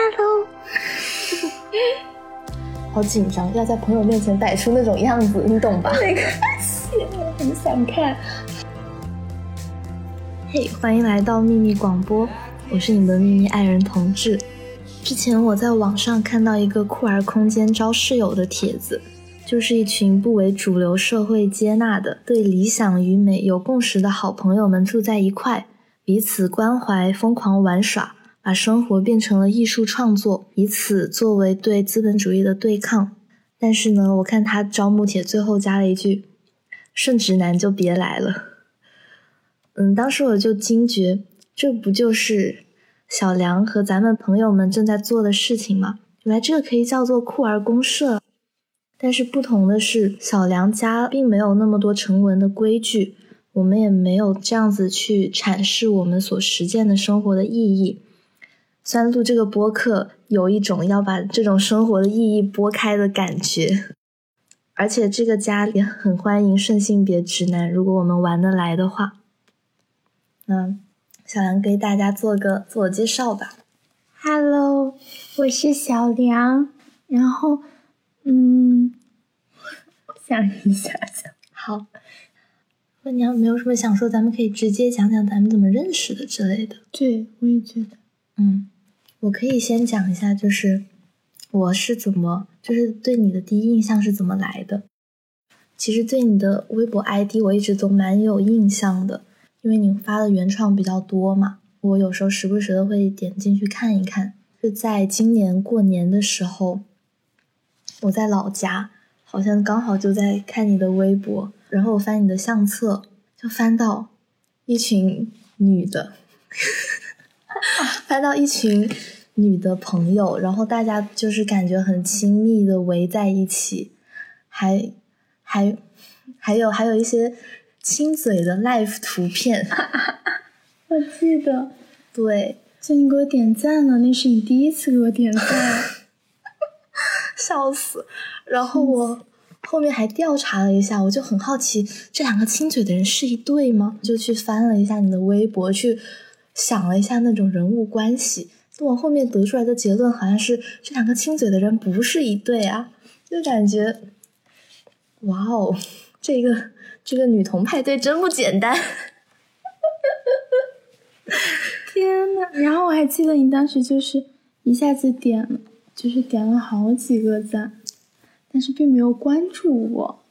Hello，好紧张，要在朋友面前摆出那种样子，你懂吧？没关系，我很想看。嘿，欢迎来到秘密广播，我是你的秘密爱人同志。之前我在网上看到一个酷儿空间招室友的帖子，就是一群不为主流社会接纳的、对理想与美有共识的好朋友们住在一块，彼此关怀，疯狂玩耍。把生活变成了艺术创作，以此作为对资本主义的对抗。但是呢，我看他招募帖最后加了一句：“顺直男就别来了。”嗯，当时我就惊觉，这不就是小梁和咱们朋友们正在做的事情吗？原来这个可以叫做酷儿公社。但是不同的是，小梁家并没有那么多成文的规矩，我们也没有这样子去阐释我们所实践的生活的意义。虽然录这个播客有一种要把这种生活的意义拨开的感觉，而且这个家也很欢迎顺性别直男，如果我们玩得来的话。那小梁给大家做个自我介绍吧。Hello，我是小梁。然后，嗯，想一下想。好。那你要没有什么想说，咱们可以直接讲讲咱们怎么认识的之类的。对，我也觉得。嗯。我可以先讲一下，就是我是怎么，就是对你的第一印象是怎么来的。其实对你的微博 ID 我一直都蛮有印象的，因为你发的原创比较多嘛。我有时候时不时的会点进去看一看。是在今年过年的时候，我在老家，好像刚好就在看你的微博，然后我翻你的相册，就翻到一群女的。翻到一群女的朋友，然后大家就是感觉很亲密的围在一起，还还还有还有一些亲嘴的 live 图片，我记得，对，就你给我点赞了，那是你第一次给我点赞，笑死！然后我后面还调查了一下，我就很好奇这两个亲嘴的人是一对吗？就去翻了一下你的微博去。想了一下那种人物关系，我后面得出来的结论好像是这两个亲嘴的人不是一对啊，就感觉，哇哦，这个这个女同派对真不简单，天呐，然后我还记得你当时就是一下子点，就是点了好几个赞，但是并没有关注我，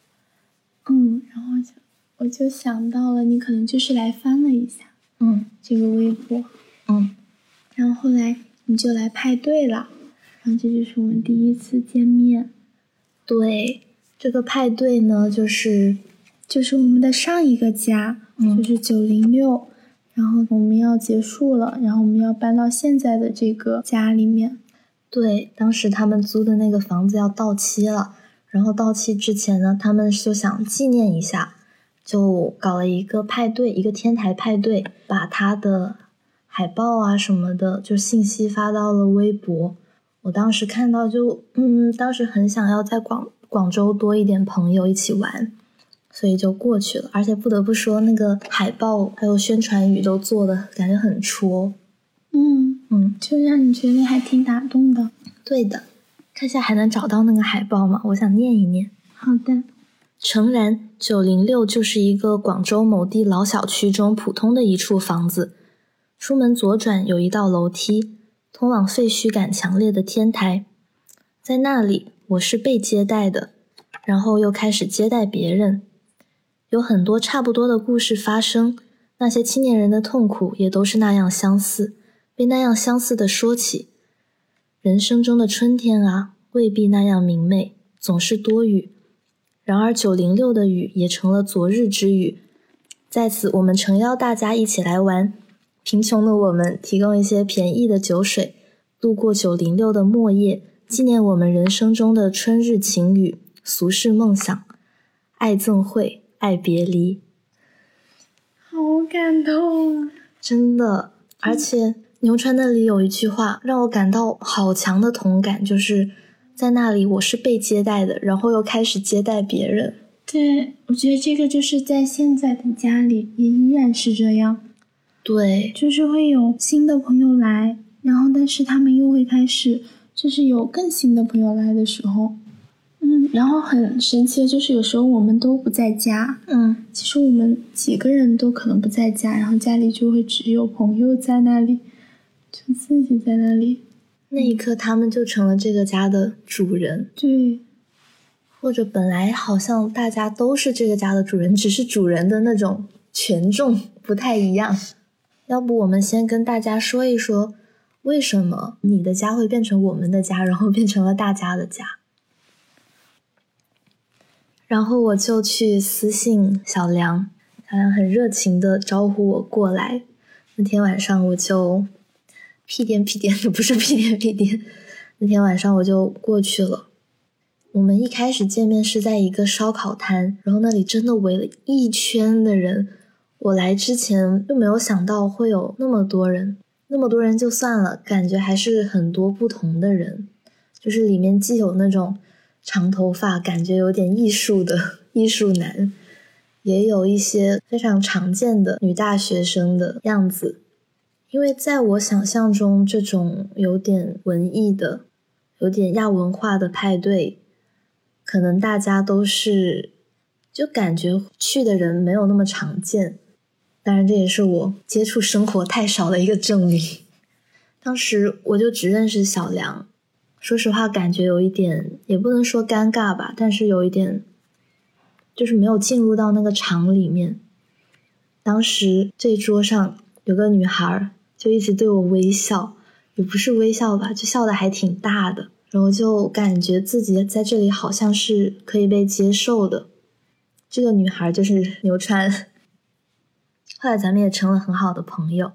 嗯，然后就我就想到了你可能就是来翻了一下。嗯，这个微博，嗯，然后后来你就来派对了，然后这就是我们第一次见面。对，这个派对呢，就是就是我们的上一个家，就是九零六，然后我们要结束了，然后我们要搬到现在的这个家里面。对，当时他们租的那个房子要到期了，然后到期之前呢，他们就想纪念一下。就搞了一个派对，一个天台派对，把他的海报啊什么的，就信息发到了微博。我当时看到就，嗯，当时很想要在广广州多一点朋友一起玩，所以就过去了。而且不得不说，那个海报还有宣传语都做的感觉很戳，嗯嗯，就让你觉得还挺打动的。对的，看下还能找到那个海报吗？我想念一念。好的。诚然，九零六就是一个广州某地老小区中普通的一处房子。出门左转有一道楼梯，通往废墟感强烈的天台。在那里，我是被接待的，然后又开始接待别人。有很多差不多的故事发生，那些青年人的痛苦也都是那样相似，被那样相似的说起。人生中的春天啊，未必那样明媚，总是多雨。然而，九零六的雨也成了昨日之雨。在此，我们诚邀大家一起来玩。贫穷的我们提供一些便宜的酒水，度过九零六的末夜，纪念我们人生中的春日晴雨、俗世梦想、爱憎会、爱别离。好感动啊！真的，而且牛川那里有一句话让我感到好强的同感，就是。在那里，我是被接待的，然后又开始接待别人。对，我觉得这个就是在现在的家里也依然是这样。对，就是会有新的朋友来，然后但是他们又会开始，就是有更新的朋友来的时候，嗯，然后很神奇的就是有时候我们都不在家，嗯，其实我们几个人都可能不在家，然后家里就会只有朋友在那里，就自己在那里。那一刻，他们就成了这个家的主人，对，或者本来好像大家都是这个家的主人，只是主人的那种权重不太一样。要不我们先跟大家说一说，为什么你的家会变成我们的家，然后变成了大家的家？然后我就去私信小梁，小梁很热情的招呼我过来。那天晚上我就。屁颠屁颠的，不是屁颠屁颠。那天晚上我就过去了。我们一开始见面是在一个烧烤摊，然后那里真的围了一圈的人。我来之前就没有想到会有那么多人，那么多人就算了，感觉还是很多不同的人。就是里面既有那种长头发，感觉有点艺术的艺术男，也有一些非常常见的女大学生的样子。因为在我想象中，这种有点文艺的、有点亚文化的派对，可能大家都是就感觉去的人没有那么常见。当然，这也是我接触生活太少的一个证明。当时我就只认识小梁，说实话，感觉有一点也不能说尴尬吧，但是有一点就是没有进入到那个场里面。当时这桌上有个女孩。就一直对我微笑，也不是微笑吧，就笑的还挺大的，然后就感觉自己在这里好像是可以被接受的。这个女孩就是牛川，后来咱们也成了很好的朋友。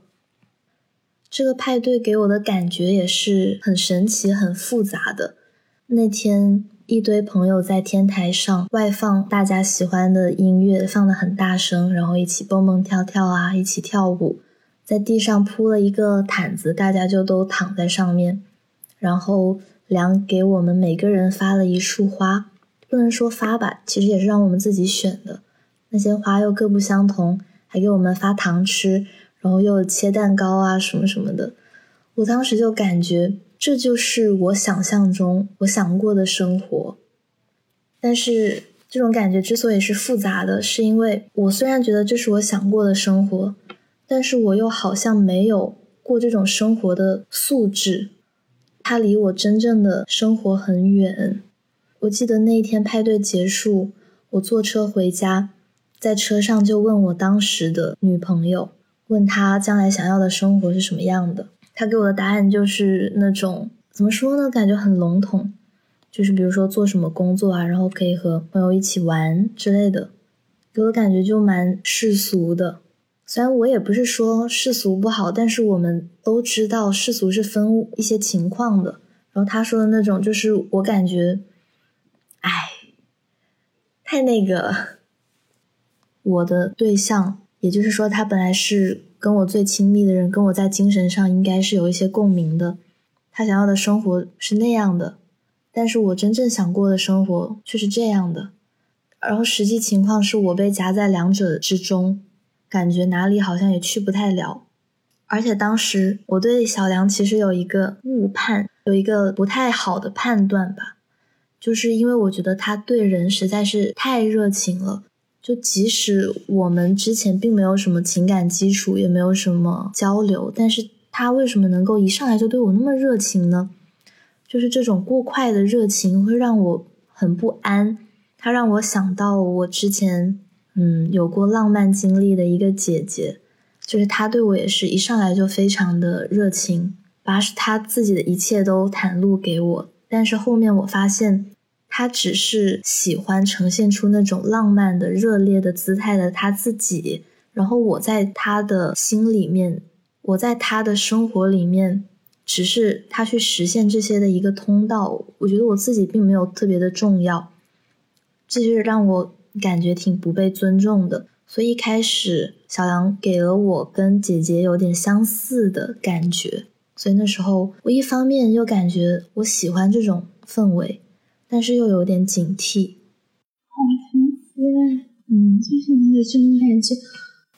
这个派对给我的感觉也是很神奇、很复杂的。那天一堆朋友在天台上外放大家喜欢的音乐，放的很大声，然后一起蹦蹦跳跳啊，一起跳舞。在地上铺了一个毯子，大家就都躺在上面。然后梁给我们每个人发了一束花，不能说发吧，其实也是让我们自己选的。那些花又各不相同，还给我们发糖吃，然后又切蛋糕啊什么什么的。我当时就感觉这就是我想象中我想过的生活。但是这种感觉之所以是复杂的，是因为我虽然觉得这是我想过的生活。但是我又好像没有过这种生活的素质，它离我真正的生活很远。我记得那一天派对结束，我坐车回家，在车上就问我当时的女朋友，问她将来想要的生活是什么样的。她给我的答案就是那种怎么说呢，感觉很笼统，就是比如说做什么工作啊，然后可以和朋友一起玩之类的，给我感觉就蛮世俗的。虽然我也不是说世俗不好，但是我们都知道世俗是分一些情况的。然后他说的那种，就是我感觉，哎，太那个。我的对象，也就是说，他本来是跟我最亲密的人，跟我在精神上应该是有一些共鸣的。他想要的生活是那样的，但是我真正想过的生活却是这样的。然后实际情况是我被夹在两者之中。感觉哪里好像也去不太了，而且当时我对小梁其实有一个误判，有一个不太好的判断吧，就是因为我觉得他对人实在是太热情了，就即使我们之前并没有什么情感基础，也没有什么交流，但是他为什么能够一上来就对我那么热情呢？就是这种过快的热情会让我很不安，他让我想到我之前。嗯，有过浪漫经历的一个姐姐，就是她对我也是一上来就非常的热情，把她自己的一切都袒露给我。但是后面我发现，她只是喜欢呈现出那种浪漫的、热烈的姿态的她自己。然后我在她的心里面，我在她的生活里面，只是她去实现这些的一个通道。我觉得我自己并没有特别的重要，这就是让我。感觉挺不被尊重的，所以一开始小杨给了我跟姐姐有点相似的感觉，所以那时候我一方面又感觉我喜欢这种氛围，但是又有点警惕。好神奇，嗯，就是那种感觉，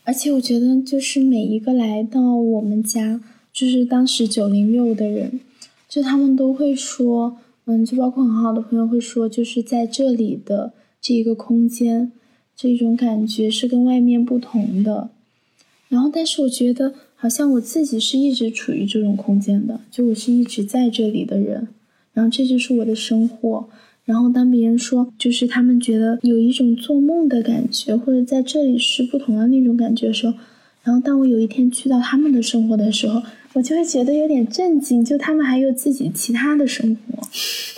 而且我觉得就是每一个来到我们家就是当时九零六的人，就他们都会说，嗯，就包括很好的朋友会说，就是在这里的这一个空间，这种感觉是跟外面不同的。然后，但是我觉得好像我自己是一直处于这种空间的，就我是一直在这里的人，然后这就是我的生活。然后当别人说，就是他们觉得有一种做梦的感觉，或者在这里是不同的那种感觉的时候，然后当我有一天去到他们的生活的时候，我就会觉得有点震惊，就他们还有自己其他的生活，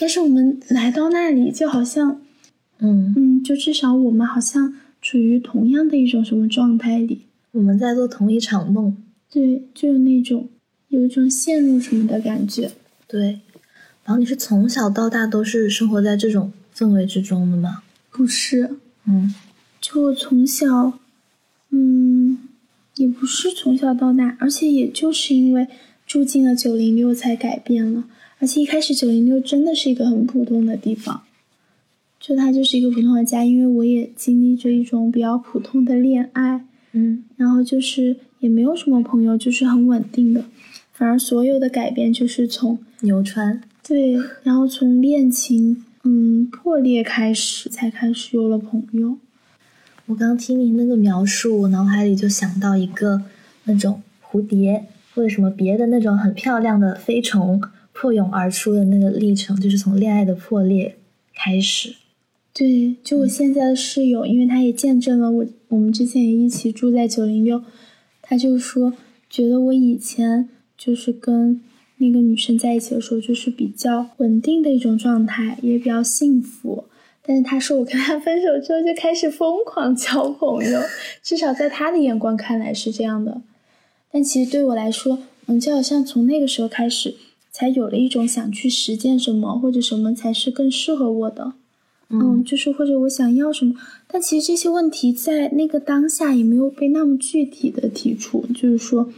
但是我们来到那里，就好像，嗯嗯，就至少我们好像处于同样的一种什么状态里，我们在做同一场梦，对，就是那种有一种陷入什么的感觉，对。然后你是从小到大都是生活在这种氛围之中的吗？不是，嗯，就我从小，嗯，也不是从小到大，而且也就是因为住进了九零六才改变了。而且一开始九零六真的是一个很普通的地方，就他就是一个普通的家。因为我也经历着一种比较普通的恋爱，嗯，然后就是也没有什么朋友，就是很稳定的。反而所有的改变就是从牛川。对，然后从恋情嗯破裂开始，才开始有了朋友。我刚听你那个描述，我脑海里就想到一个那种蝴蝶或者什么别的那种很漂亮的飞虫破蛹而出的那个历程，就是从恋爱的破裂开始。对，就我现在的室友，因为他也见证了我，我们之前也一起住在九零六，他就说觉得我以前就是跟。那个女生在一起的时候，就是比较稳定的一种状态，也比较幸福。但是他说我跟他分手之后就开始疯狂交朋友，至少在他的眼光看来是这样的。但其实对我来说，嗯，就好像从那个时候开始，才有了一种想去实践什么或者什么才是更适合我的。嗯，就是或者我想要什么。但其实这些问题在那个当下也没有被那么具体的提出，就是说。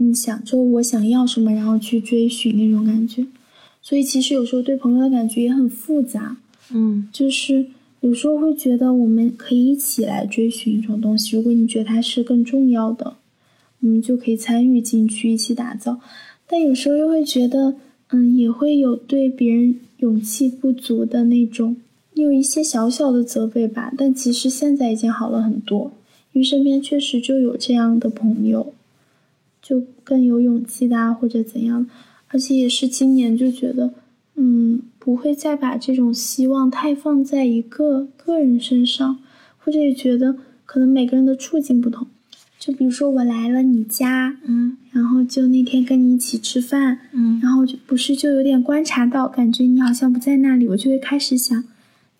嗯，想就我想要什么，然后去追寻那种感觉，所以其实有时候对朋友的感觉也很复杂。嗯，就是有时候会觉得我们可以一起来追寻一种东西，如果你觉得它是更重要的，我们就可以参与进去一起打造。但有时候又会觉得，嗯，也会有对别人勇气不足的那种，有一些小小的责备吧。但其实现在已经好了很多，因为身边确实就有这样的朋友。就更有勇气的啊，或者怎样，而且也是今年就觉得，嗯，不会再把这种希望太放在一个个人身上，或者也觉得可能每个人的处境不同。就比如说我来了你家，嗯，然后就那天跟你一起吃饭，嗯，然后就不是就有点观察到，感觉你好像不在那里，我就会开始想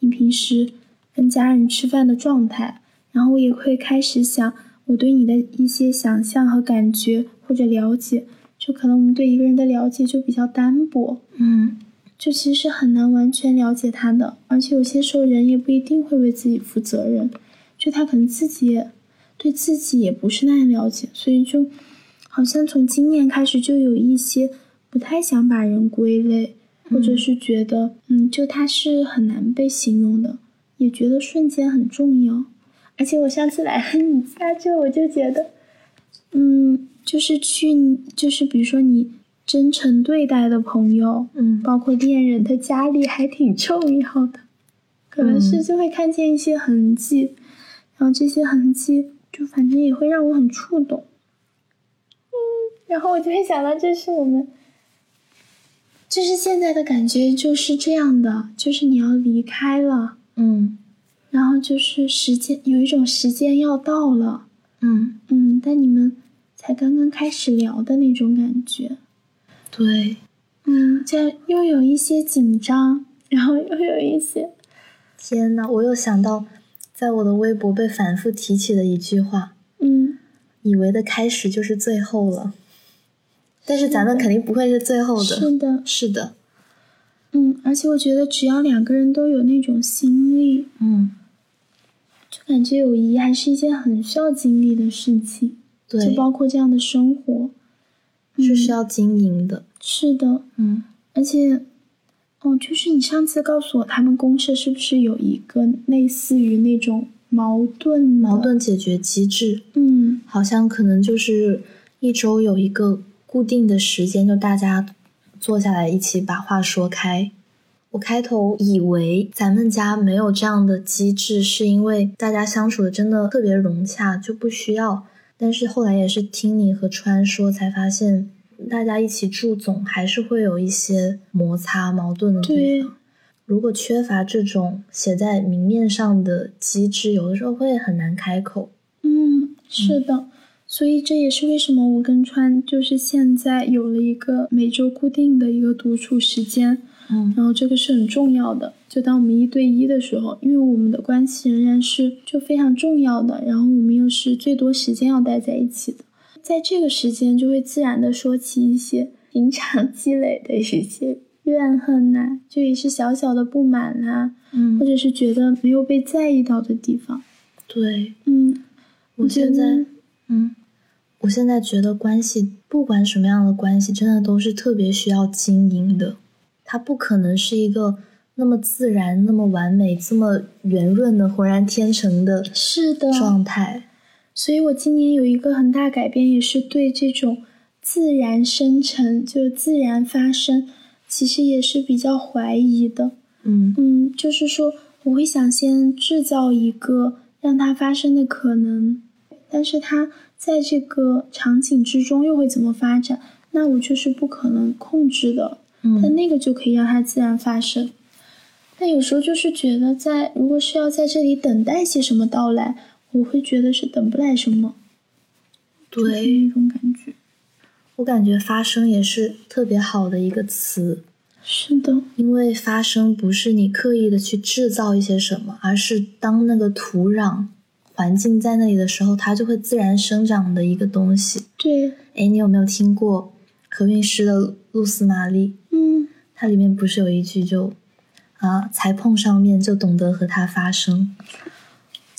你平时跟家人吃饭的状态，然后我也会开始想我对你的一些想象和感觉。或者了解，就可能我们对一个人的了解就比较单薄，嗯，就其实很难完全了解他的，而且有些时候人也不一定会为自己负责任，就他可能自己也对自己也不是那样了解，所以就好像从今年开始就有一些不太想把人归类，或者是觉得，嗯，就他是很难被形容的，也觉得瞬间很重要，而且我上次来了你家之后，我就觉得，嗯。就是去，就是比如说你真诚对待的朋友，嗯，包括恋人的家里还挺重要的，可能是就会看见一些痕迹，然后这些痕迹就反正也会让我很触动，嗯，然后我就会想到这是我们，就是现在的感觉就是这样的，就是你要离开了，嗯，然后就是时间有一种时间要到了，嗯。嗯，但你们。才刚刚开始聊的那种感觉，对，嗯，就又有一些紧张，然后又有一些，天呐，我又想到，在我的微博被反复提起的一句话，嗯，以为的开始就是最后了，但是咱们肯定不会是最后的，是的，是的，嗯，而且我觉得只要两个人都有那种心力，嗯，就感觉友谊还是一件很需要经历的事情。对。就包括这样的生活，是需要经营的。是的，嗯，而且，哦，就是你上次告诉我，他们公社是不是有一个类似于那种矛盾矛盾解决机制？嗯，好像可能就是一周有一个固定的时间，就大家坐下来一起把话说开。我开头以为咱们家没有这样的机制，是因为大家相处的真的特别融洽，就不需要。但是后来也是听你和川说，才发现大家一起住总还是会有一些摩擦、矛盾的地方。如果缺乏这种写在明面上的机制，有的时候会很难开口。嗯，是的。所以这也是为什么我跟川就是现在有了一个每周固定的一个独处时间。嗯，然后这个是很重要的。就当我们一对一的时候，因为我们的关系仍然是就非常重要的，然后我们又是最多时间要待在一起的，在这个时间就会自然的说起一些平常 积累的一些怨恨呐，就也是小小的不满呐，嗯或者是觉得没有被在意到的地方。对，嗯，我现在，嗯，我现在觉得关系不管什么样的关系，真的都是特别需要经营的。它不可能是一个那么自然、那么完美、这么圆润的浑然天成的是的状态。所以我今年有一个很大改变，也是对这种自然生成，就自然发生，其实也是比较怀疑的。嗯嗯，就是说我会想先制造一个让它发生的可能，但是它在这个场景之中又会怎么发展，那我就是不可能控制的。但嗯那个就可以让它自然发生。但有时候就是觉得在，如果是要在这里等待些什么到来，我会觉得是等不来什么，就是对，那种感觉。我感觉发生也是特别好的一个词，是的，因为发生不是你刻意的去制造一些什么，而是当那个土壤环境在那里的时候，它就会自然生长的一个东西。对，哎，你有没有听过何韵诗的《露丝玛丽》？嗯，它里面不是有一句就啊，才碰上面就懂得和它发生。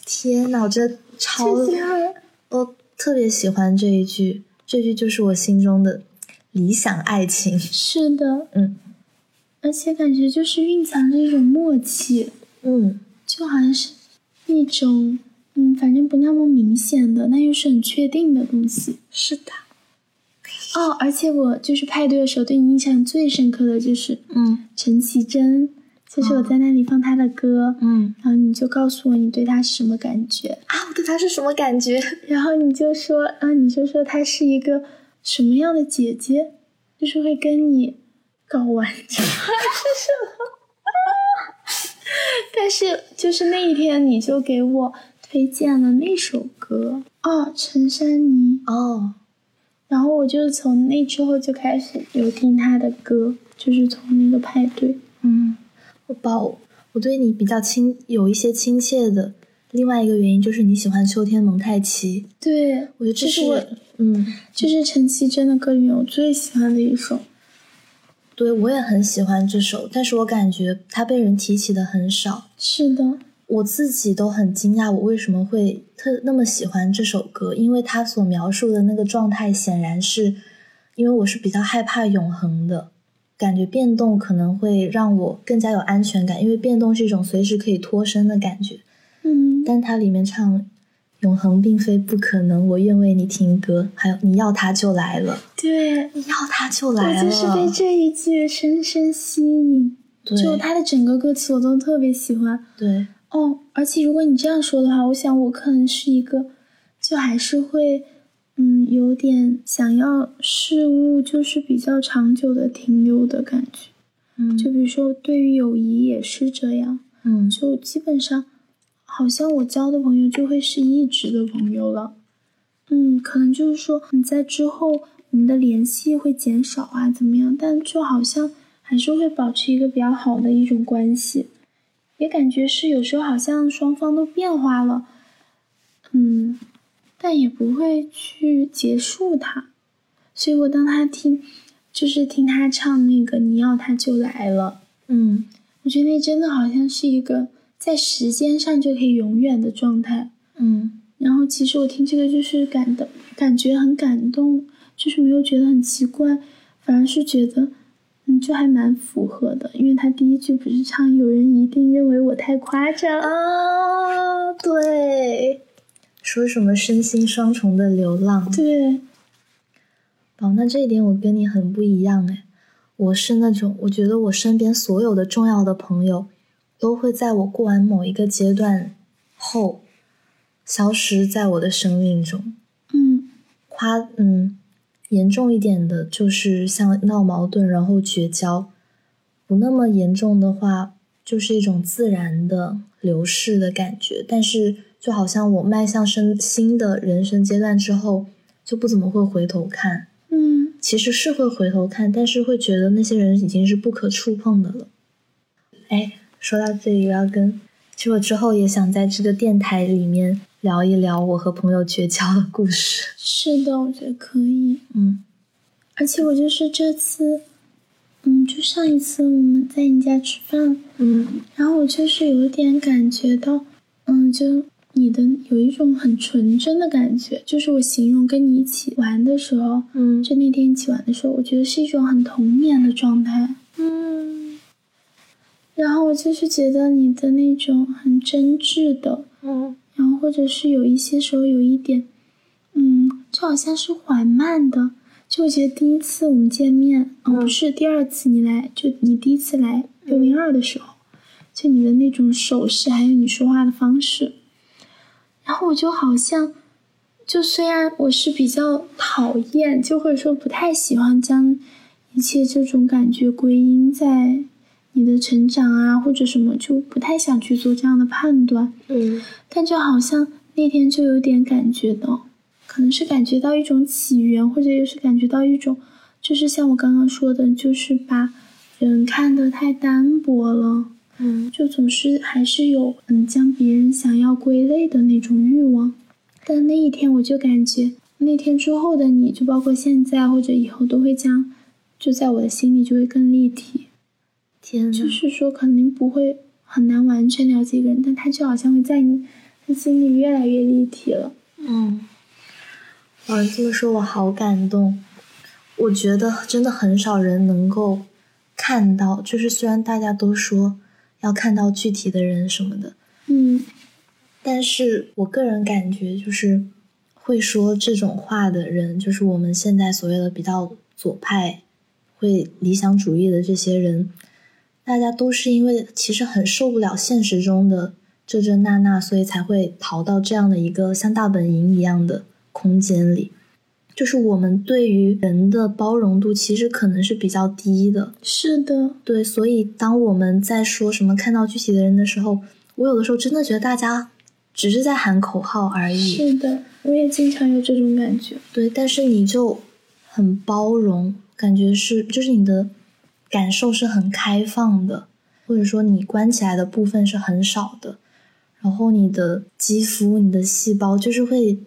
天呐，我真的超，我特别喜欢这一句，这句就是我心中的理想爱情。是的，嗯而且感觉就是蕴藏着一种默契，嗯，就好像是一种，嗯，反正不那么明显的，那又是很确定的东西。是的，哦，而且我就是派对的时候对你印象最深刻的就是嗯陈绮贞，就是我在那里放她的歌，嗯然后你就告诉我你对她是什么感觉，啊，我对她是什么感觉？然后你就说啊，你就说她是一个什么样的姐姐，就是会跟你搞完整是什么？但是就是那一天你就给我推荐了那首歌哦，陈珊妮，哦，然后我就从那之后就开始有听她的歌，就是从那个派对。嗯，我宝，我对你比较亲，有一些亲切的。另外一个原因就是你喜欢秋天蒙太奇，对，我觉得这是这是我，嗯，这是陈绮贞的歌里面我最喜欢的一首。对我也很喜欢这首，但是我感觉它被人提起的很少。是的，我自己都很惊讶，我为什么会特那么喜欢这首歌？因为它所描述的那个状态，显然是因为我是比较害怕永恒的，感觉变动可能会让我更加有安全感，因为变动是一种随时可以脱身的感觉。嗯，但它里面唱“永恒并非不可能，我愿为你听歌”，还有“你要它就来了，对，你要它就来了”，我就是被这一句深深吸引。对就他的整个歌词我都特别喜欢对，哦。而且如果你这样说的话，我想我可能是一个，就还是会，嗯，有点想要事物就是比较长久的停留的感觉。嗯，就比如说对于友谊也是这样，嗯就基本上，好像我交的朋友就会是一直的朋友了。嗯，可能就是说你在之后我们的联系会减少啊，怎么样？但就好像还是会保持一个比较好的一种关系，也感觉是有时候好像双方都变化了，嗯，但也不会去结束它。所以我当他听，就是听他唱那个“你要他就来了”，嗯我觉得那真的好像是一个在时间上就可以永远的状态。嗯然后其实我听这个就是感的，感觉很感动，就是没有觉得很奇怪，反而是觉得，嗯，就还蛮符合的。因为他第一句不是唱“有人一定认为我太夸张”，啊，对，说什么身心双重的流浪，对，哦，那这一点我跟你很不一样哎，我是那种我觉得我身边所有的重要的朋友，都会在我过完某一个阶段后，消失在我的生命中。嗯，夸嗯，严重一点的就是像闹矛盾然后绝交，不那么严重的话，就是一种自然的流逝的感觉。但是就好像我迈向生新的人生阶段之后，就不怎么会回头看。嗯，其实是会回头看，但是会觉得那些人已经是不可触碰的了。哎，说到这里，我要跟，其实我之后也想在这个电台里面聊一聊我和朋友绝交的故事。是的，我觉得可以。嗯，而且我就是这次，嗯，就上一次我们在你家吃饭，嗯，然后我就是有点感觉到，嗯，就。你的有一种很纯真的感觉，就是我形容跟你一起玩的时候，嗯，就那天一起玩的时候，我觉得是一种很童年的状态，嗯，然后我就是觉得你的那种很真挚的，嗯，然后或者是有一些时候有一点，嗯，就好像是缓慢的，就我觉得第一次我们见面，嗯，不是第二次你来，就你第一次来六零二的时候，就你的那种手势，还有你说话的方式。然后我就好像，就虽然我是比较讨厌，就或者说不太喜欢将一切这种感觉归因在你的成长啊或者什么，就不太想去做这样的判断。嗯，但就好像那天就有点感觉到，可能是感觉到一种起源，或者又是感觉到一种，就是像我刚刚说的，就是把人看得太单薄了。嗯，就总是还是有嗯将别人想要归类的那种欲望，但那一天我就感觉那天之后的你就包括现在或者以后都会将就在我的心里就会更立体。天，就是说肯定不会很难完全了解一个人，但他就好像会在你的心里越来越立体了。嗯，哇，这么说我好感动。我觉得真的很少人能够看到，就是虽然大家都说。要看到具体的人什么的，嗯，但是我个人感觉就是会说这种话的人，就是我们现在所谓的比较左派、会理想主义的这些人，大家都是因为其实很受不了现实中的这这那那，所以才会逃到这样的一个像大本营一样的空间里。就是我们对于人的包容度其实可能是比较低的，是的，对，所以当我们在说什么看到具体的人的时候，我有的时候真的觉得大家只是在喊口号而已。是的，我也经常有这种感觉。对，但是你就很包容，感觉是就是你的感受是很开放的，或者说你关起来的部分是很少的，然后你的肌肤、你的细胞就是会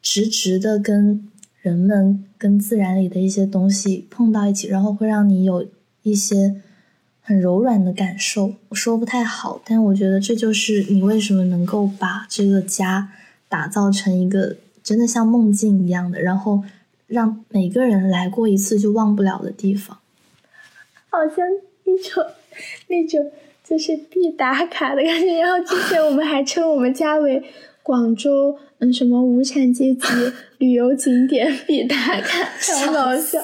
直直的跟。人们跟自然里的一些东西碰到一起，然后会让你有一些很柔软的感受。我说不太好，但我觉得这就是你为什么能够把这个家打造成一个真的像梦境一样的，然后让每个人来过一次就忘不了的地方。好像一种 那种就是必打卡的感觉。然后之前我们还称我们家为广州。嗯，什么无产阶级旅游景点必打卡，超搞笑。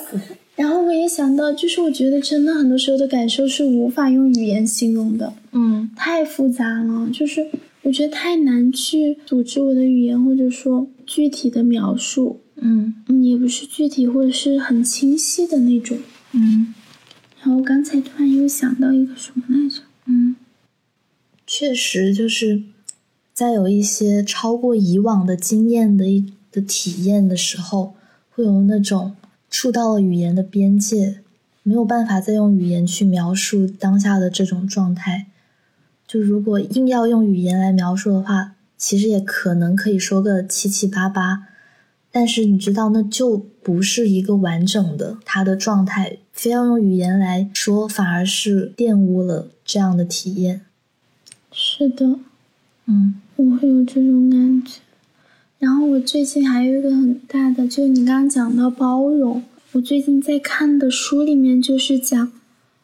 然后我也想到，就是我觉得真的很多时候的感受是无法用语言形容的，嗯，太复杂了，就是我觉得太难去组织我的语言，或者说具体的描述，嗯嗯，也不是具体或者是很清晰的那种，嗯。然后刚才突然又想到一个什么来着？嗯，确实就是。在有一些超过以往的经验的一的体验的时候，会有那种触到了语言的边界，没有办法再用语言去描述当下的这种状态。就如果硬要用语言来描述的话，其实也可能可以说个七七八八，但是你知道，那就不是一个完整的他的状态。非要用语言来说，反而是玷污了这样的体验。是的，嗯。我会有这种感觉，然后我最近还有一个很大的，就是你刚刚讲到包容，我最近在看的书里面就是讲，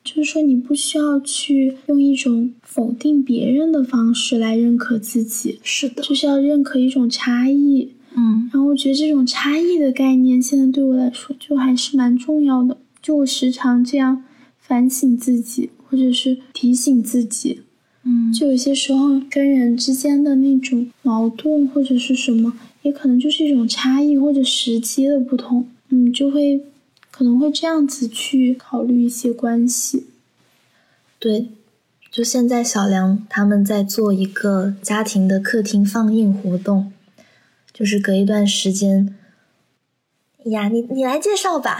就是说你不需要去用一种否定别人的方式来认可自己，是的，就是要认可一种差异，嗯然后我觉得这种差异的概念，现在对我来说就还是蛮重要的。就我时常这样反省自己，或者是提醒自己，嗯就有些时候跟人之间的那种矛盾或者是什么，也可能就是一种差异或者时机的不同，嗯，就会可能会这样子去考虑一些关系。对，就现在小梁他们在做一个家庭的客厅放映活动，就是隔一段时间。呀，你你来介绍吧。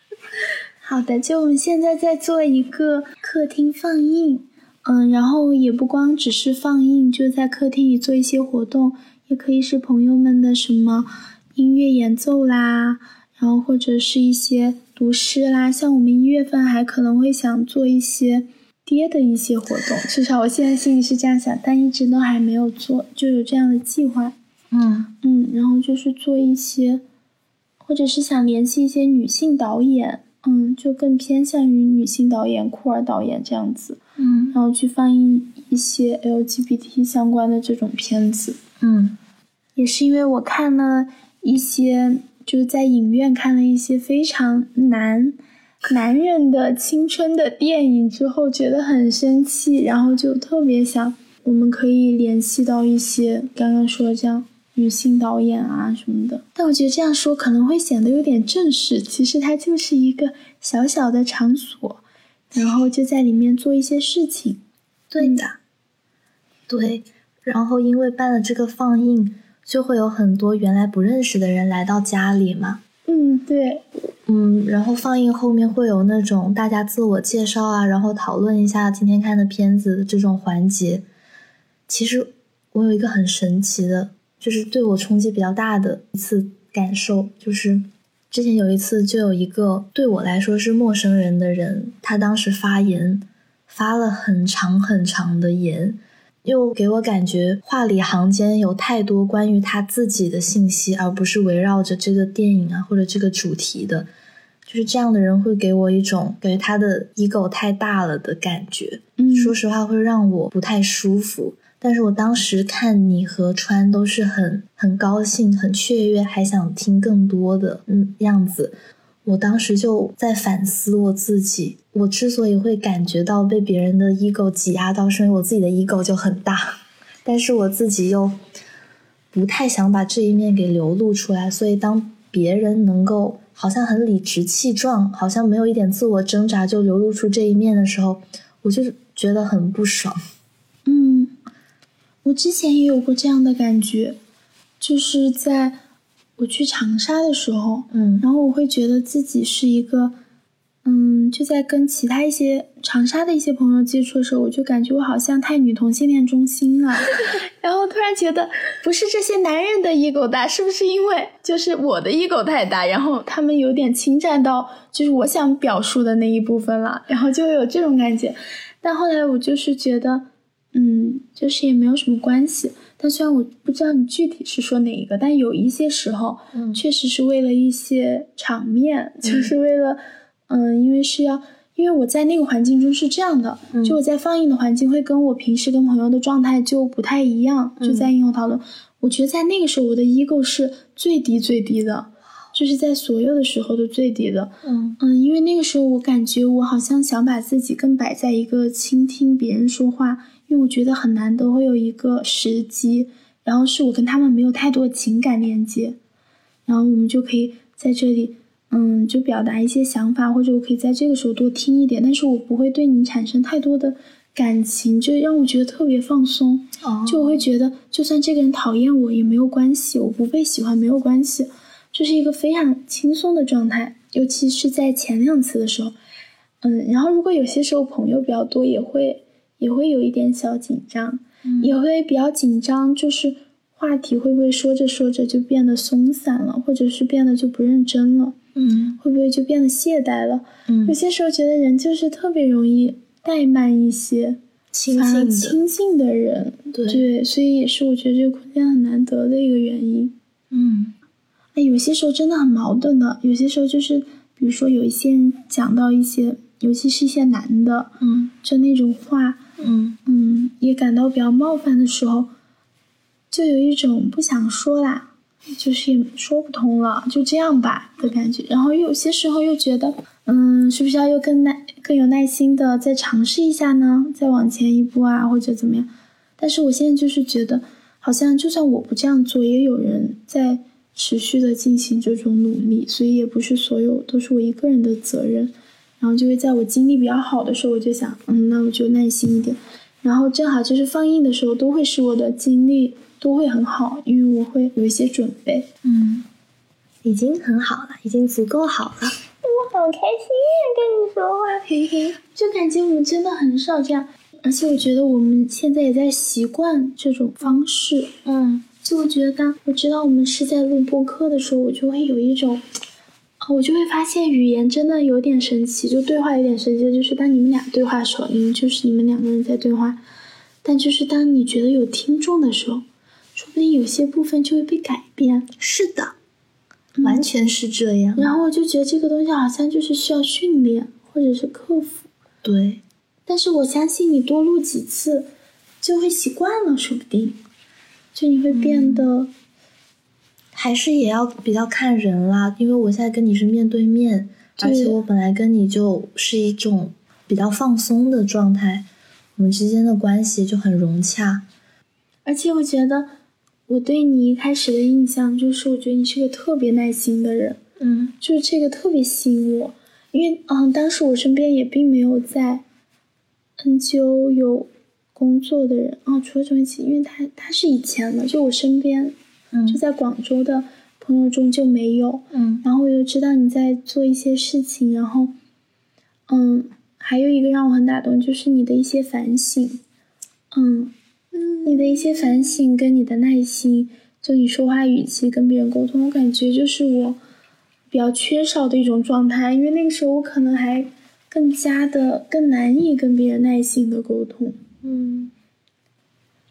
好的，就我们现在在做一个客厅放映，嗯，然后也不光只是放映，就在客厅里做一些活动，也可以是朋友们的什么音乐演奏啦，然后或者是一些读诗啦，像我们一月份还可能会想做一些爹的一些活动，至少我现在心里是这样想，但一直都还没有做，就有这样的计划。嗯。嗯，然后就是做一些，或者是想联系一些女性导演，嗯，就更偏向于女性导演、酷儿导演这样子，嗯。然后去放映一些 LGBT 相关的这种片子。嗯。也是因为我看了一些，就是在影院看了一些非常男男人的青春的电影之后，觉得很生气，然后就特别想我们可以联系到一些刚刚说的这样女性导演啊什么的。但我觉得这样说可能会显得有点正式，其实它就是一个小小的场所，然后就在里面做一些事情。对的，对。然后因为办了这个放映，就会有很多原来不认识的人来到家里嘛。嗯，对，嗯，然后放映后面会有那种大家自我介绍啊，然后讨论一下今天看的片子这种环节。其实我有一个很神奇的，就是对我冲击比较大的一次感受，就是之前有一次就有一个对我来说是陌生人的人，他当时发言发了很长很长的言，又给我感觉话里行间有太多关于他自己的信息，而不是围绕着这个电影啊或者这个主题的。就是这样的人会给我一种感觉他的 ego 太大了的感觉，嗯，说实话会让我不太舒服。但是我当时看你和川都是很很高兴、很雀跃，还想听更多的嗯样子。我当时就在反思我自己，我之所以会感觉到被别人的 ego 挤压到，是因为我自己的 ego 就很大，但是我自己又不太想把这一面给流露出来，所以当别人能够好像很理直气壮，好像没有一点自我挣扎就流露出这一面的时候，我就觉得很不爽。嗯，我之前也有过这样的感觉，就是在我去长沙的时候，嗯然后我会觉得自己是一个，嗯，就在跟其他一些长沙的一些朋友接触的时候，我就感觉我好像太女同性恋中心了，然后突然觉得不是这些男人的 ego 大，是不是因为就是我的 ego 太大，然后他们有点侵占到就是我想表述的那一部分了，然后就会有这种感觉。但后来我就是觉得，嗯，就是也没有什么关系。但虽然我不知道你具体是说哪一个，但有一些时候，嗯确实是为了一些场面，就是为了，嗯，因为是要，因为我在那个环境中是这样的，嗯就我在放映的环境会跟我平时跟朋友的状态就不太一样，就在映后讨论。我觉得在那个时候，我的 ego 是最低最低的，就是在所有的时候都最低的。嗯嗯，因为那个时候我感觉我好像想把自己更摆在一个倾听别人说话，因为我觉得很难得会有一个时机，然后是我跟他们没有太多的情感连接，然后我们就可以在这里，嗯，就表达一些想法，或者我可以在这个时候多听一点，但是我不会对你产生太多的感情，就让我觉得特别放松。哦就我会觉得，就算这个人讨厌我也没有关系，我不被喜欢没有关系，就是一个非常轻松的状态。尤其是在前两次的时候，嗯，然后如果有些时候朋友比较多，也会也会有一点小紧张，嗯。也会比较紧张，就是话题会不会说着说着就变得松散了，或者是变得就不认真了，嗯。会不会就变得懈怠了？嗯。有些时候觉得人就是特别容易怠慢一些，亲反而亲近的人，对所以也是我觉得这个空间很难得的一个原因。嗯。哎，有些时候真的很矛盾的，有些时候就是，比如说有一些人讲到一些，尤其是一些男的，嗯。就那种话，嗯嗯，也感到比较冒犯的时候，就有一种不想说啦，就是也说不通了，就这样吧的感觉。然后有些时候又觉得，嗯，是不是要又更耐、更有耐心的再尝试一下呢？再往前一步啊，或者怎么样？但是我现在就是觉得，好像就算我不这样做，也有人在持续的进行这种努力，所以也不是所有都是我一个人的责任。然后就会在我精力比较好的时候，我就想，嗯，那我就耐心一点。然后正好就是放映的时候，都会是我的精力都会很好，因为我会有一些准备。嗯，已经很好了，已经足够好了。我好开心呀，跟你说话，嘿嘿，就感觉我们真的很少这样，而且我觉得我们现在也在习惯这种方式。嗯，就我觉得当，我知道我们是在录播课的时候，我就会有一种。我就会发现语言真的有点神奇，就对话有点神奇的，就是当你们俩对话的时候，你们就是你们两个人在对话，但就是当你觉得有听众的时候，说不定有些部分就会被改变。是的，完全是这样。然后我就觉得这个东西好像就是需要训练或者是克服。对，但是我相信你多录几次就会习惯了，说不定就你会变得。还是也要比较看人啦，因为我现在跟你是面对面，而且我本来跟你就是一种比较放松的状态，我们之间的关系就很融洽。而且我觉得我对你一开始的印象就是，我觉得你是个特别耐心的人，嗯，就是这个特别吸引我，因为嗯，当时我身边也并没有在 NGO 有工作的人啊，除了钟一起，因为他他是以前的，就我身边。就在广州的朋友中就没有，嗯，然后我又知道你在做一些事情，然后，嗯，还有一个让我很打动，就是你的一些反省，嗯，你的一些反省跟你的耐心，就你说话语气跟别人沟通，我感觉就是我比较缺少的一种状态，因为那个时候我可能还更加的更难以跟别人耐心的沟通，嗯。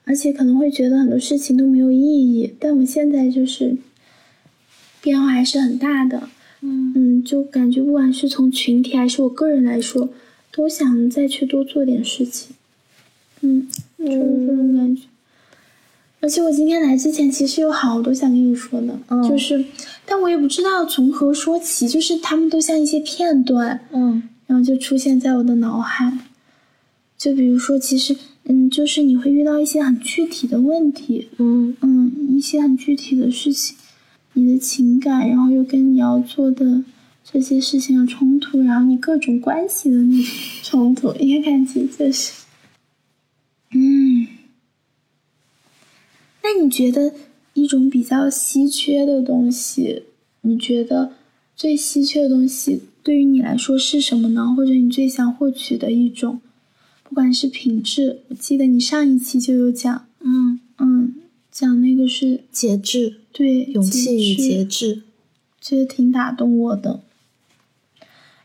而且可能会觉得很多事情都没有意义，但我现在就是变化还是很大的，嗯。嗯，就感觉不管是从群体还是我个人来说，都想再去多做点事情，嗯，就是这种感觉。而且我今天来之前，其实有好多想跟你说的，就是，但我也不知道从何说起，就是他们都像一些片段，嗯，然后就出现在我的脑海，就比如说，其实。嗯，就是你会遇到一些很具体的问题，嗯嗯，一些很具体的事情，你的情感，然后又跟你要做的这些事情的冲突，然后你各种关系的那种 冲突，一个感觉就是，嗯，那你觉得一种比较稀缺的东西，你觉得最稀缺的东西对于你来说是什么呢？或者你最想获取的一种？不管是品质，我记得你上一期就有讲，嗯嗯，讲那个是节制，对，勇气与节制，觉得挺打动我的。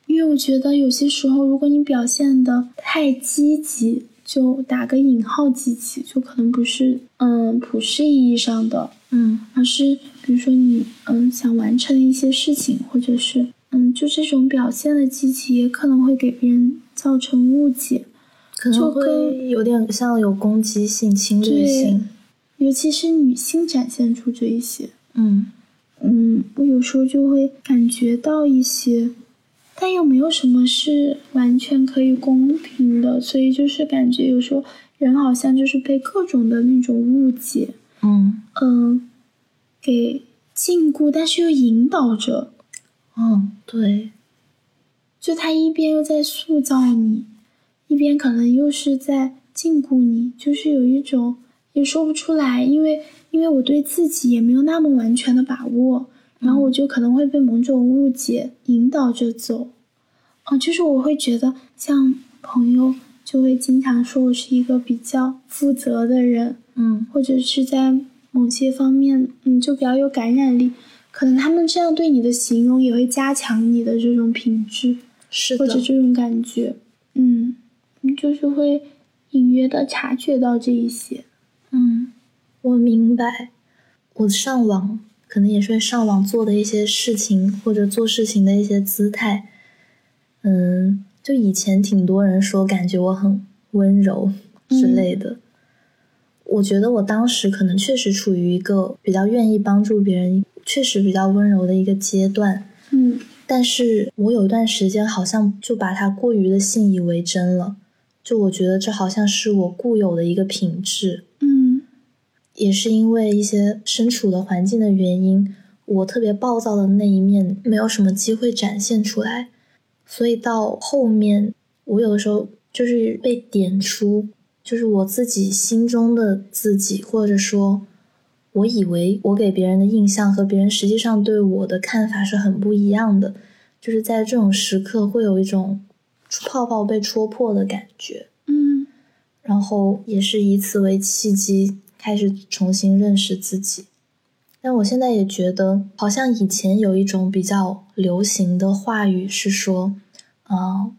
因为我觉得有些时候，如果你表现的太积极，就打个引号积极，就可能不是嗯普世意义上的，嗯，而是比如说你嗯想完成一些事情，或者是嗯就这种表现的积极，也可能会给别人造成误解。可能会有点像有攻击性、侵略性，尤其是女性展现出这一些。嗯嗯，我有时候就会感觉到一些，但又没有什么是完全可以公平的，所以就是感觉有时候人好像就是被各种的那种误解，嗯嗯，给禁锢，但是又引导着。嗯，对，就他一边又在塑造你。一边可能又是在禁锢你，就是有一种也说不出来，因为因为我对自己也没有那么完全的把握，然后我就可能会被某种误解引导着走，哦，就是我会觉得像朋友就会经常说我是一个比较负责的人，嗯，或者是在某些方面，嗯，就比较有感染力，可能他们这样对你的形容也会加强你的这种品质，是或者这种感觉，嗯。就是会隐约的察觉到这一些，嗯，我明白。我上网可能也是上网做的一些事情，或者做事情的一些姿态，嗯，就以前挺多人说感觉我很温柔之类的。我觉得我当时可能确实处于一个比较愿意帮助别人，确实比较温柔的一个阶段。嗯但是我有一段时间好像就把它过于的信以为真了，就我觉得这好像是我固有的一个品质，嗯。也是因为一些身处的环境的原因，我特别暴躁的那一面没有什么机会展现出来，所以到后面我有的时候就是被点出，就是我自己心中的自己，或者说。我以为我给别人的印象和别人实际上对我的看法是很不一样的，就是在这种时刻会有一种泡泡被戳破的感觉，嗯然后也是以此为契机开始重新认识自己。但我现在也觉得，好像以前有一种比较流行的话语是说，啊、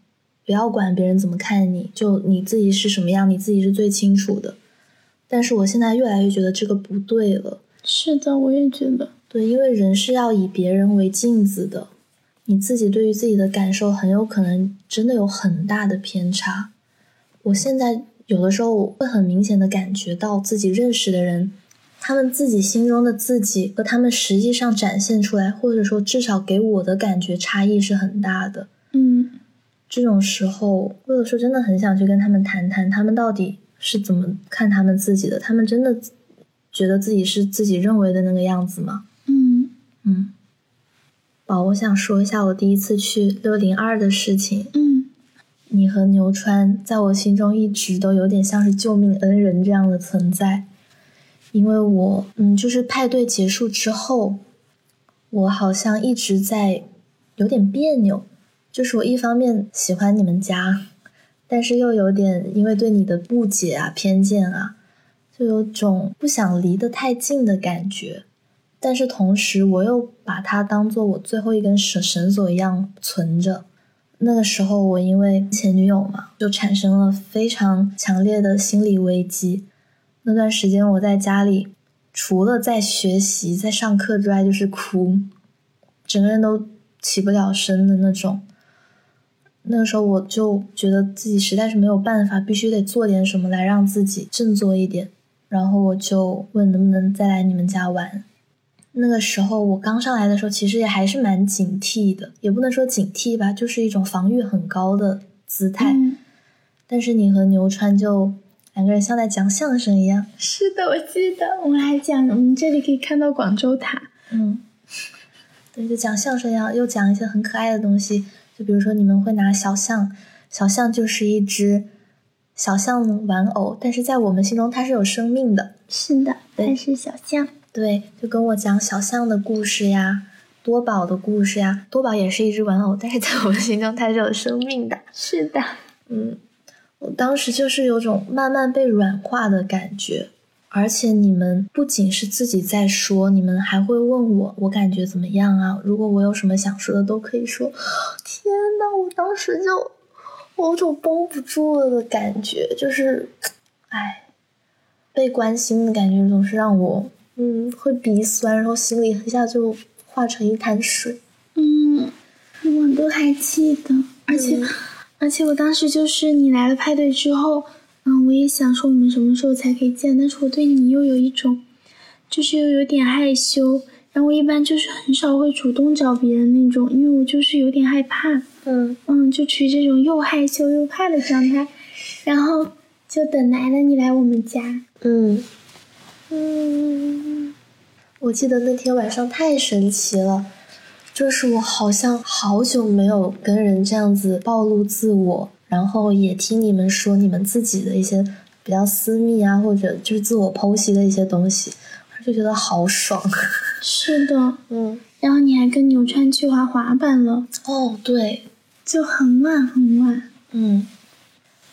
不要管别人怎么看你，就你自己是什么样，你自己是最清楚的。但是我现在越来越觉得这个不对了。是的，我也觉得。对，因为人是要以别人为镜子的，你自己对于自己的感受很有可能真的有很大的偏差。我现在有的时候会很明显的感觉到自己认识的人，他们自己心中的自己和他们实际上展现出来，或者说至少给我的感觉差异是很大的。嗯这种时候，有的时候真的很想去跟他们谈谈，他们到底是怎么看他们自己的？他们真的觉得自己是自己认为的那个样子吗？嗯嗯，宝，我想说一下我第一次去六零二的事情。嗯你和牛川在我心中一直都有点像是救命恩人这样的存在，因为我，嗯，就是派对结束之后，我好像一直在有点别扭，就是我一方面喜欢你们家，但是又有点因为对你的误解啊、偏见啊，就有种不想离得太近的感觉。但是同时，我又把它当做我最后一根绳绳索一样存着。那个时候，我因为前女友嘛，就产生了非常强烈的心理危机。那段时间，我在家里，除了在学习、在上课之外，就是哭，整个人都起不了身的那种。那个时候，我就觉得自己实在是没有办法，必须得做点什么来让自己振作一点。然后我就问能不能再来你们家玩。那个时候我刚上来的时候，其实也还是蛮警惕的，也不能说警惕吧，就是一种防御很高的姿态。嗯，但是你和牛川就两个人像在讲相声一样，是的，我记得我们还讲，我们这里可以看到广州塔。嗯，对，就讲相声一样，又讲一些很可爱的东西，就比如说你们会拿小象，小象就是一只小象玩偶，但是在我们心中它是有生命的，是的，对它是小象。对，就跟我讲小象的故事呀，多宝的故事呀。多宝也是一只玩偶，但是在我们心中它是有生命的。是的，嗯，我当时就是有种慢慢被软化的感觉，而且你们不仅是自己在说，你们还会问我我感觉怎么样啊？如果我有什么想说的，都可以说。天呐，我当时就我有种绷不住了的感觉，就是，哎，被关心的感觉总是让我嗯会鼻酸，然后心里一下就化成一滩水。嗯，我都还记得，而且、嗯。而且我当时就是你来了派对之后，嗯，我也想说我们什么时候才可以见，但是我对你又有一种，就是又有点害羞，然后我一般就是很少会主动找别人那种，因为我就是有点害怕，嗯。嗯，就处于这种又害羞又怕的状态，然后就等来了你来我们家，嗯嗯，我记得那天晚上太神奇了，就是我好像好久没有跟人这样子暴露自我，然后也听你们说你们自己的一些比较私密啊，或者就是自我剖析的一些东西，就觉得好爽。是的，嗯，然后你还跟牛川去滑滑板了，哦，对，就很晚很晚，嗯。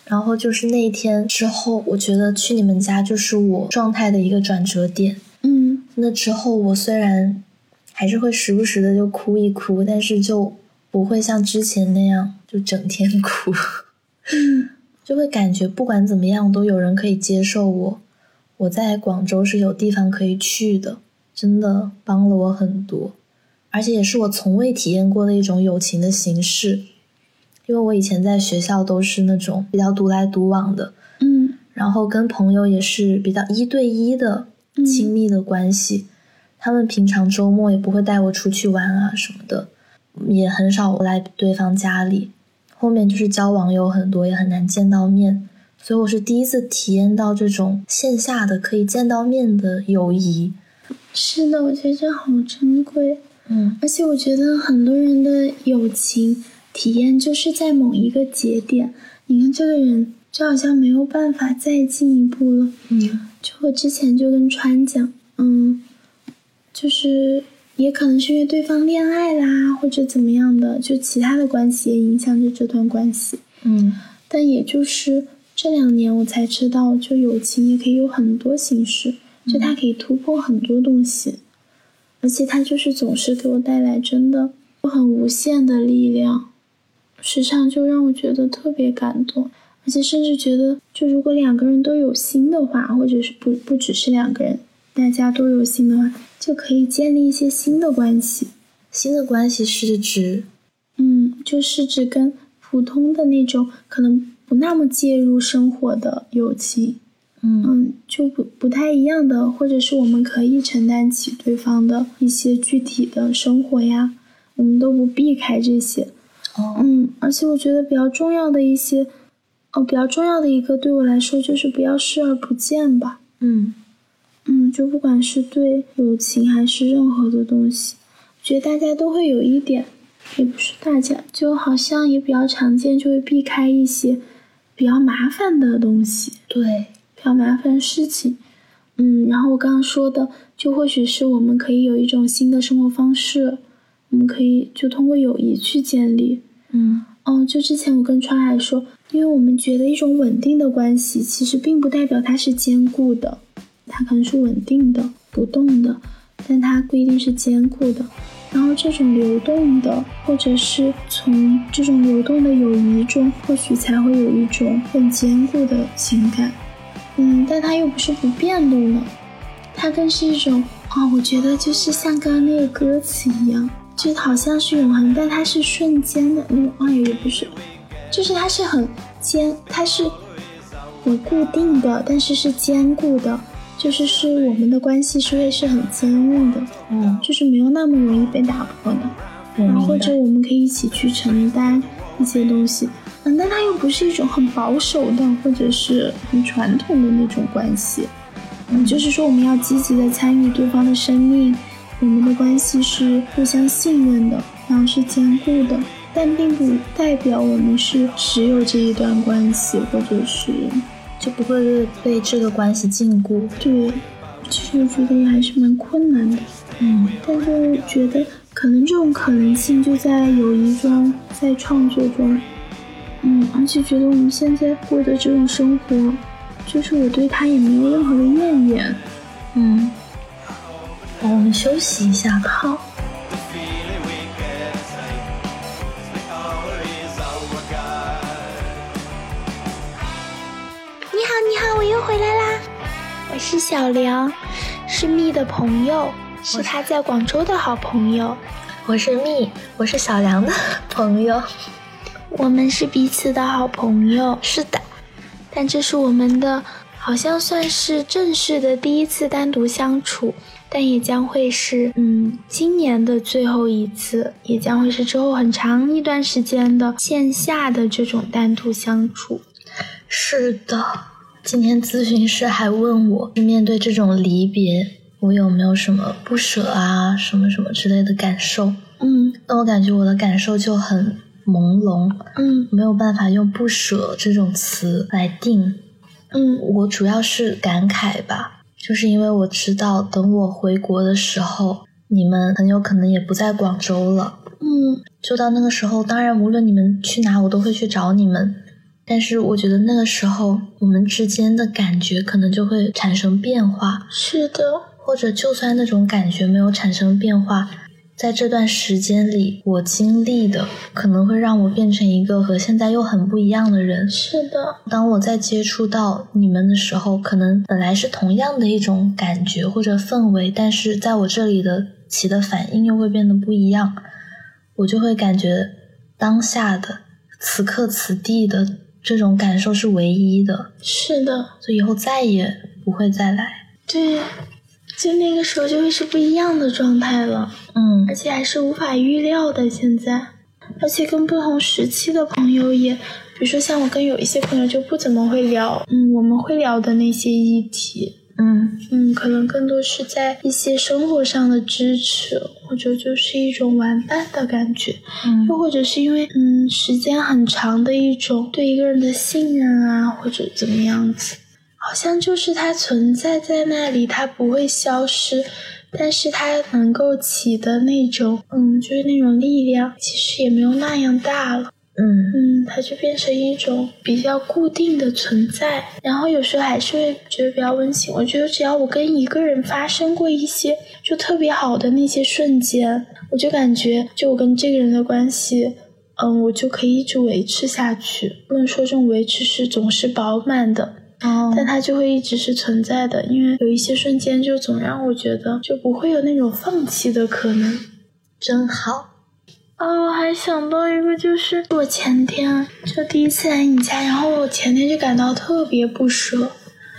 然后就是那一天之后，我觉得去你们家就是我状态的一个转折点。嗯那之后，我虽然还是会时不时的就哭一哭，但是就不会像之前那样就整天哭，嗯 就会感觉不管怎么样都有人可以接受我。我在广州是有地方可以去的，真的帮了我很多，而且也是我从未体验过的一种友情的形式。因为我以前在学校都是那种比较独来独往的，嗯然然后跟朋友也是比较一对一的亲密的关系。他们平常周末也不会带我出去玩啊什么的，也很少来对方家里。后面就是交网友很多，也很难见到面，所以我是第一次体验到这种线下的可以见到面的友谊。是的，我觉得这好珍贵。嗯，而且我觉得很多人的友情体验就是在某一个节点，你跟这个人就好像没有办法再进一步了。嗯，就我之前就跟川讲，嗯，就是也可能是因为对方恋爱啦，或者怎么样的，就其他的关系也影响着这段关系。嗯，但也就是这两年我才知道，就友情也可以有很多形式，就它可以突破很多东西。而且它就是总是给我带来真的很无限的力量，时常就让我觉得特别感动，而且甚至觉得，就如果两个人都有心的话，或者是不不只是两个人，大家都有心的话，就可以建立一些新的关系。新的关系是指，嗯，就是指跟普通的那种可能不那么介入生活的友情。嗯，就不不太一样的，或者是我们可以承担起对方的一些具体的生活呀，我们都不避开这些。哦，嗯，而且我觉得比较重要的一些，哦，比较重要的一个对我来说就是不要视而不见吧。嗯，嗯，就不管是对友情还是任何的东西，我觉得大家都会有一点，也不是大家，就好像也比较常见，就会避开一些比较麻烦的东西。对。比较麻烦事情，嗯，然后我刚刚说的，就或许是我们可以有一种新的生活方式，我们可以就通过友谊去建立，嗯，哦，就之前我跟川海说，因为我们觉得一种稳定的关系，其实并不代表它是坚固的，它可能是稳定的、不动的，但它不一定是坚固的。然后这种流动的，或者是从这种流动的友谊中，或许才会有一种更坚固的情感。嗯，但它又不是不变动的，它更是一种啊，我觉得就是像刚刚那个歌词一样，就好像是永恒，但它是瞬间的那种啊，也不是，就是它是很坚，它是很固定的，但是是坚固的，就是是我们的关系是会是很坚硬的，嗯，就是没有那么容易被打破的，然后或者我们可以一起去承担一些东西。嗯，但它又不是一种很保守的，或者是很传统的那种关系。嗯，就是说我们要积极的参与对方的生命，我们的关系是互相信任的，然后是坚固的，但并不代表我们是只有这一段关系，或者是就不会被这个关系禁锢。对，其实我觉得也还是蛮困难的。嗯，但是觉得可能这种可能性就在友谊中，在创作中。嗯，而且觉得我们现在过的这种生活，就是我对他也没有任何的怨言。嗯，我们休息一下吧。好。你好，你好，我又回来啦！我是小梁，是蜜的朋友，是他在广州的好朋友。我是蜜，我是小梁的朋友。我们是彼此的好朋友，是的，但这是我们的，好像算是正式的第一次单独相处，但也将会是，嗯，今年的最后一次，也将会是之后很长一段时间的线下的这种单独相处。是的，今天咨询师还问我，面对这种离别，我有没有什么不舍啊，什么什么之类的感受？嗯，那我感觉我的感受就很。朦胧，嗯，没有办法用不舍这种词来定，嗯，我主要是感慨吧，就是因为我知道等我回国的时候，你们很有可能也不在广州了，嗯，就到那个时候，当然无论你们去哪，我都会去找你们，但是我觉得那个时候我们之间的感觉可能就会产生变化，是的，或者就算那种感觉没有产生变化。在这段时间里，我经历的可能会让我变成一个和现在又很不一样的人。是的，当我在接触到你们的时候，可能本来是同样的一种感觉或者氛围，但是在我这里的起的反应又会变得不一样。我就会感觉当下的此刻此地的这种感受是唯一的，是的，所以以后再也不会再来。对，就那个时候就会是不一样的状态了，嗯。而且还是无法预料的。现在，而且跟不同时期的朋友也，比如说像我跟有一些朋友就不怎么会聊，嗯，我们会聊的那些议题，嗯。嗯，可能更多是在一些生活上的支持，或者就是一种玩伴的感觉，嗯。又或者是因为嗯时间很长的一种对一个人的信任啊，或者怎么样子，好像就是它存在在那里，它不会消失，但是它能够起的那种嗯，就是那种力量，其实也没有那样大了。嗯嗯，它就变成一种比较固定的存在，然后有时候还是会觉得比较温馨。我觉得只要我跟一个人发生过一些就特别好的那些瞬间，我就感觉就我跟这个人的关系，嗯，我就可以一直维持下去。不能说这种维持是总是饱满的，哦但它就会一直是存在的，因为有一些瞬间就总让我觉得就不会有那种放弃的可能。真好。哦，我还想到一个，就是我前天就第一次来你家，然后我前天就感到特别不舍，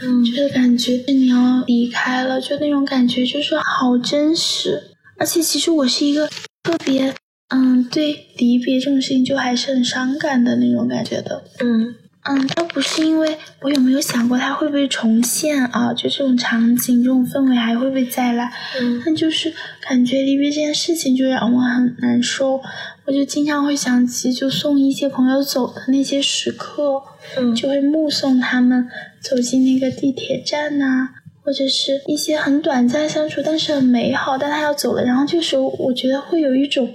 嗯就是感觉你要离开了，就那种感觉就是好真实。而且其实我是一个特别，嗯，对离别这种事情就还是很伤感的那种感觉的。嗯嗯，倒不是因为我有没有想过它会不会重现啊，就这种场景、这种氛围还会不会再来？嗯但就是感觉离别这件事情就让我很难受，我就经常会想起就送一些朋友走的那些时刻，嗯就会目送他们走进那个地铁站呐、或者是一些很短暂相处，但是很美好，但他要走了，然后这时候我觉得会有一种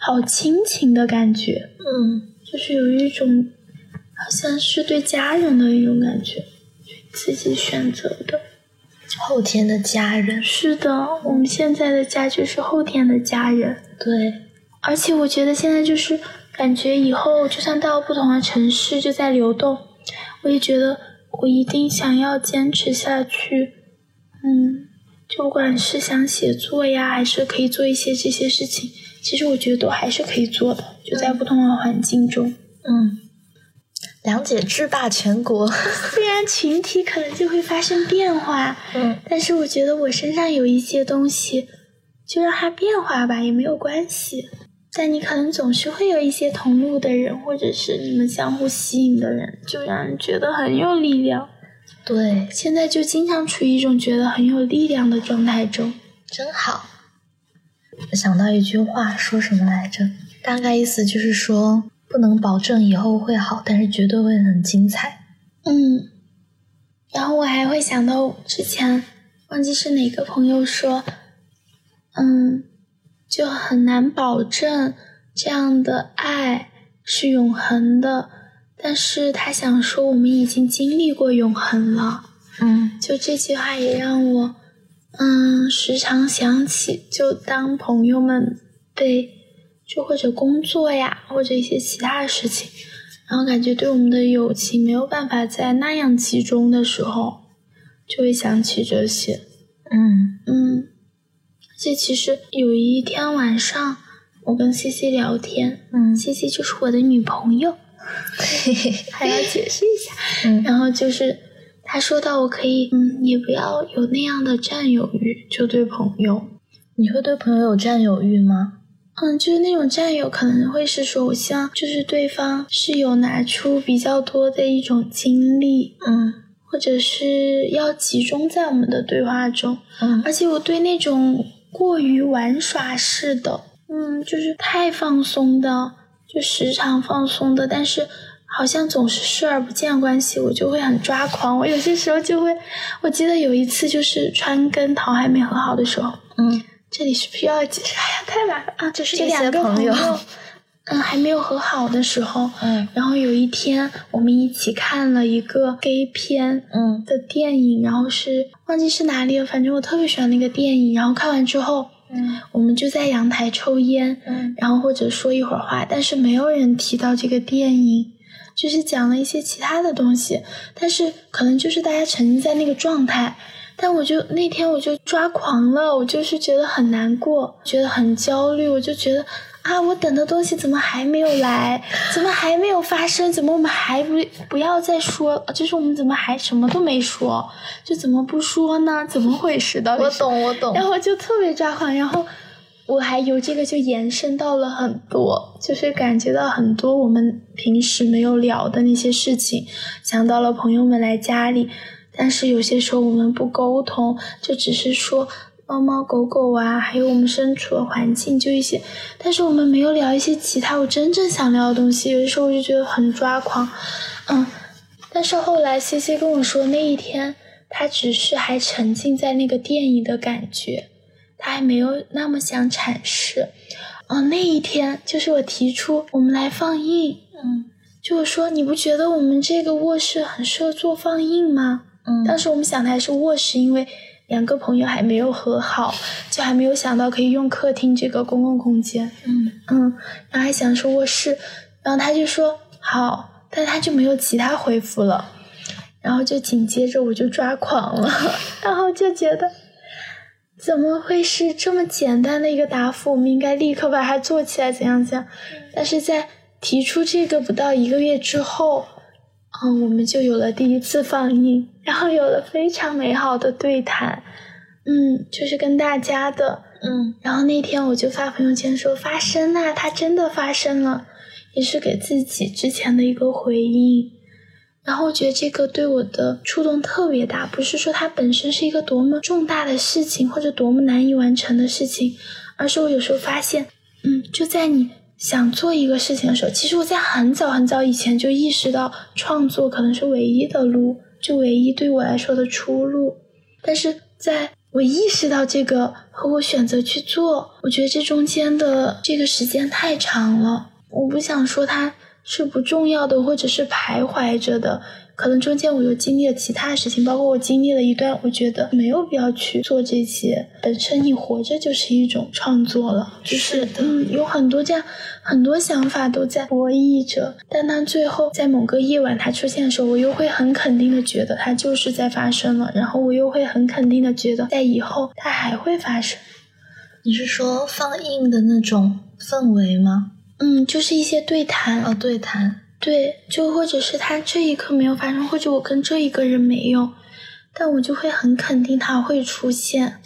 好亲情的感觉，嗯就是有一种好像是对家人的一种感觉，自己选择的。后天的家人，是的，我们现在的家就是后天的家人，对，而且我觉得现在就是感觉以后就算到不同的城市就在流动，我也觉得我一定想要坚持下去。嗯，就不管是想写作呀，还是可以做一些这些事情，其实我觉得都还是可以做的，就在不同的环境中。嗯，梁姐制霸全国，虽然群体可能就会发生变化，嗯但是我觉得我身上有一些东西，就让它变化吧，也没有关系。但你可能总是会有一些同路的人，或者是你们相互吸引的人，就让人觉得很有力量。对，现在就经常处于一种觉得很有力量的状态中。真好。我想到一句话，说什么来着？大概意思就是说，不能保证以后会好，但是绝对会很精彩。嗯，然后我还会想到之前忘记是哪个朋友说，嗯，就很难保证这样的爱是永恒的，但是他想说我们已经经历过永恒了。嗯就这句话也让我，嗯，时常想起，就当朋友们被，就或者工作呀，或者一些其他的事情，然后感觉对我们的友情没有办法在那样集中的时候，就会想起这些。嗯嗯，而且其实有一天晚上，我跟西西聊天嗯，C C 就是我的女朋友，嘿嘿，还要解释一下。嗯然后就是他说到我可以，嗯，也不要有那样的占有欲，就对朋友，你会对朋友有占有欲吗？嗯，就是那种占有可能会是说，我希望就是对方是有拿出比较多的一种精力，嗯或者是要集中在我们的对话中，嗯。而且我对那种过于玩耍式的，嗯，就是太放松的，就时常放松的，但是好像总是视而不见关系，我就会很抓狂。我有些时候就会，我记得有一次就是川跟桃还没和好的时候，嗯这里是不是要解释？哎呀，太麻烦啊！就是这两个朋友友，嗯，还没有和好的时候，嗯然后有一天我们一起看了一个 gay 片，嗯的电影，然后是忘记是哪里了，反正我特别喜欢那个电影。然后看完之后，嗯我们就在阳台抽烟，嗯然后或者说一会儿话，但是没有人提到这个电影，就是讲了一些其他的东西，但是可能就是大家沉浸在那个状态。但我就那天我就抓狂了，我就是觉得很难过，觉得很焦虑，我就觉得啊，我等的东西怎么还没有来？怎么还没有发生？怎么我们还不不要再说？就是我们怎么还什么都没说？就怎么不说呢？怎么回事到底？我懂，我懂。然后就特别抓狂，然后我还由这个就延伸到了很多，就是感觉到很多我们平时没有聊的那些事情，想到了朋友们来家里，但是有些时候我们不沟通，就只是说。猫猫狗狗啊，还有我们身处的环境，就一些，但是我们没有聊一些其他我真正想聊的东西。有的时候我就觉得很抓狂，嗯。但是后来 C C 跟我说，那一天他只是还沉浸在那个电影的感觉，他还没有那么想阐释。哦，那一天就是我提出我们来放映，嗯，就是说你不觉得我们这个卧室很适合做放映吗？嗯，当时我们想的还是卧室，因为。两个朋友还没有和好，就还没有想到可以用客厅这个公共空间。嗯嗯，然后还想说卧室，然后他就说好，但他就没有其他回复了。然后就紧接着我就抓狂了，然后就觉得怎么会是这么简单的一个答复？我们应该立刻把它做起来，怎样怎样？但是在提出这个不到一个月之后。嗯，我们就有了第一次放映，然后有了非常美好的对谈，嗯，就是跟大家的，嗯，然后那天我就发朋友圈说发生啦，它真的发生了，也是给自己之前的一个回应，然后我觉得这个对我的触动特别大，不是说它本身是一个多么重大的事情或者多么难以完成的事情，而是我有时候发现，嗯，就在你。想做一个事情的时候，其实我在很早很早以前就意识到，创作可能是唯一的路，就唯一对我来说的出路。但是在我意识到这个和我选择去做，我觉得这中间的这个时间太长了。我不想说它是不重要的，或者是徘徊着的。可能中间我又经历了其他事情，包括我经历了一段，我觉得没有必要去做这些。本身你活着就是一种创作了，就是嗯，有很多这样很多想法都在博弈着。但当最后在某个夜晚它出现的时候，我又会很肯定的觉得它就是在发生了，然后我又会很肯定的觉得在以后它还会发生。你是说放映的那种氛围吗？嗯，就是一些对谈哦，对谈。对，就或者是他这一刻没有发生，或者我跟这一个人没有，但我就会很肯定他会出现。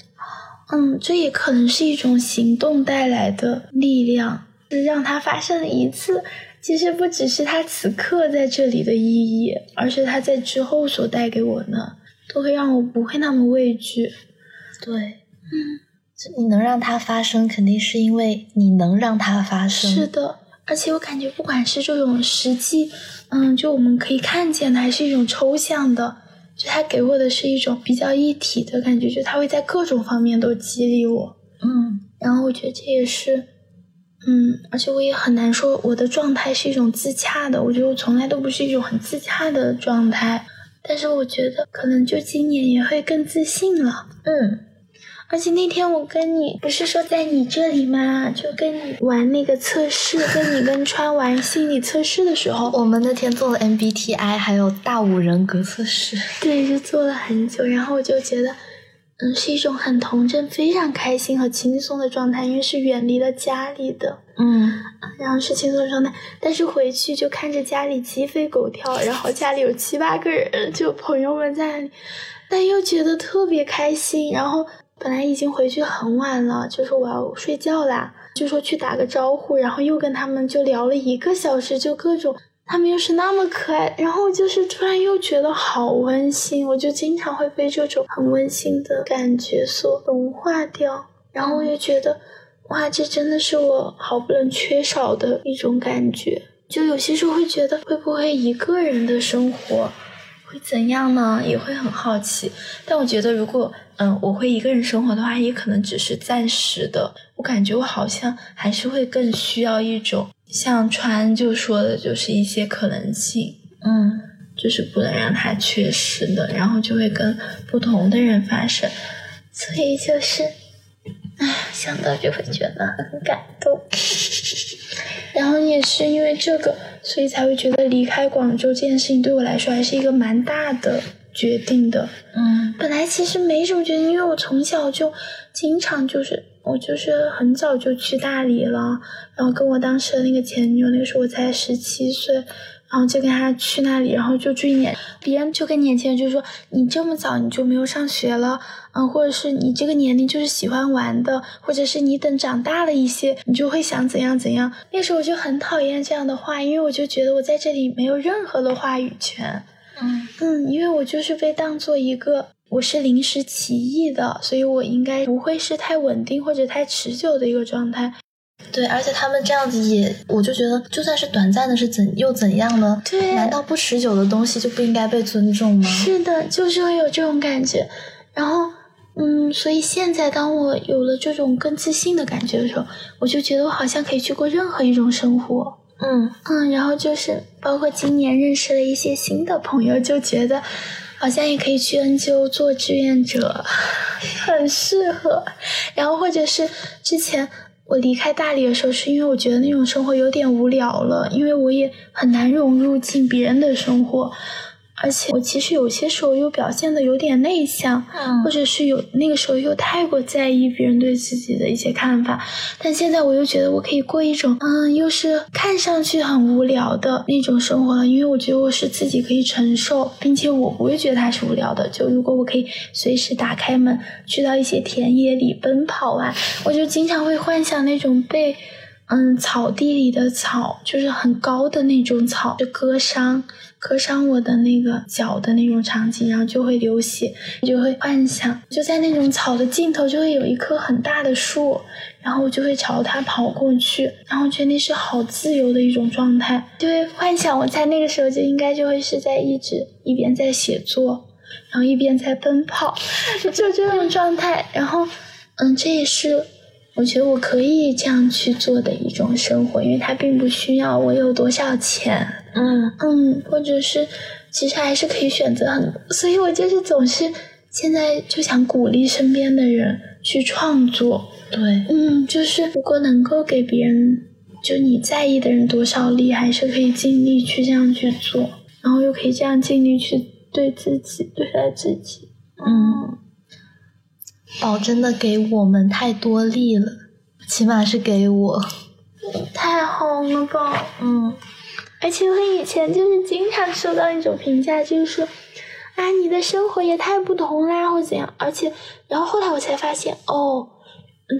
嗯，这也可能是一种行动带来的力量，是让它发生了一次。其实不只是他此刻在这里的意义，而是他在之后所带给我的，都会让我不会那么畏惧。对，嗯，你能让它发生，肯定是因为你能让它发生。是的。而且我感觉，不管是这种实际，嗯，就我们可以看见的，还是一种抽象的，就它给我的是一种比较一体的感觉，就它会在各种方面都激励我，嗯。然后我觉得这也是，嗯，而且我也很难说我的状态是一种自洽的，我觉得我从来都不是一种很自洽的状态，但是我觉得可能就今年也会更自信了，嗯。而且那天我跟你不是说在你这里吗？就跟你玩那个测试，跟你跟川玩心理测试的时候，我们那天做了 MBTI，还有大五人格测试。对，就做了很久，然后我就觉得，嗯，是一种很童真、非常开心和轻松的状态，因为是远离了家里的，嗯，然后是轻松的状态。但是回去就看着家里鸡飞狗跳，然后家里有七八个人，就朋友们在那里，但又觉得特别开心，然后。本来已经回去很晚了，就说我要睡觉啦，就说去打个招呼，然后又跟他们就聊了一个小时，就各种，他们又是那么可爱，然后就是突然又觉得好温馨，我就经常会被这种很温馨的感觉所融化掉，然后我也觉得，哇，这真的是我好不能缺少的一种感觉，就有些时候会觉得会不会一个人的生活。会怎样呢？也会很好奇。但我觉得，如果嗯，我会一个人生活的话，也可能只是暂时的。我感觉我好像还是会更需要一种像川就说的，就是一些可能性。嗯，就是不能让它缺失的，然后就会跟不同的人发生。所以就是，唉，想到就会觉得很感动。然后也是因为这个，所以才会觉得离开广州这件事情对我来说还是一个蛮大的决定的。嗯，本来其实没什么决定，因为我从小就经常就是我就是很早就去大理了，然后跟我当时的那个前女友，那个时候我才十七岁，然后就跟他去那里，然后就住一年。别人就跟年轻人就说：“你这么早你就没有上学了，嗯，或者是你这个年龄就是喜欢玩的，或者是你等长大了一些，你就会想怎样怎样。”那时候我就很讨厌这样的话，因为我就觉得我在这里没有任何的话语权。嗯嗯，因为我就是被当做一个。我是临时起意的，所以我应该不会是太稳定或者太持久的一个状态。对，而且他们这样子也，我就觉得就算是短暂的，是怎又怎样呢？对，难道不持久的东西就不应该被尊重吗？是的，就是会有这种感觉。然后，嗯，所以现在当我有了这种更自信的感觉的时候，我就觉得我好像可以去过任何一种生活。嗯嗯，然后就是包括今年认识了一些新的朋友，就觉得。好像也可以去 NGO 做志愿者，很适合。然后或者是之前我离开大理的时候，是因为我觉得那种生活有点无聊了，因为我也很难融入进别人的生活。而且我其实有些时候又表现的有点内向，或者是有那个时候又太过在意别人对自己的一些看法，但现在我又觉得我可以过一种，嗯，又是看上去很无聊的那种生活了，因为我觉得我是自己可以承受，并且我不会觉得它是无聊的。就如果我可以随时打开门去到一些田野里奔跑啊，我就经常会幻想那种被，嗯，草地里的草，就是很高的那种草，就割伤。割伤我的那个脚的那种场景，然后就会流血，就会幻想就在那种草的尽头就会有一棵很大的树，然后我就会朝它跑过去，然后觉得那是好自由的一种状态，就会幻想我在那个时候就应该就会是在一直一边在写作，然后一边在奔跑，就这种状态。然后，嗯，这也是我觉得我可以这样去做的一种生活，因为它并不需要我有多少钱。嗯嗯，或者是其实还是可以选择很多，所以我就是总是现在就想鼓励身边的人去创作。对，嗯，就是如果能够给别人，就你在意的人多少力，还是可以尽力去这样去做，然后又可以这样尽力去对自己对待自己。嗯，宝真的给我们太多力了，起码是给我。太好了，宝。嗯。而且我以前就是经常收到一种评价，就是说，啊，你的生活也太不同啦，或怎样。而且，然后后来我才发现，哦，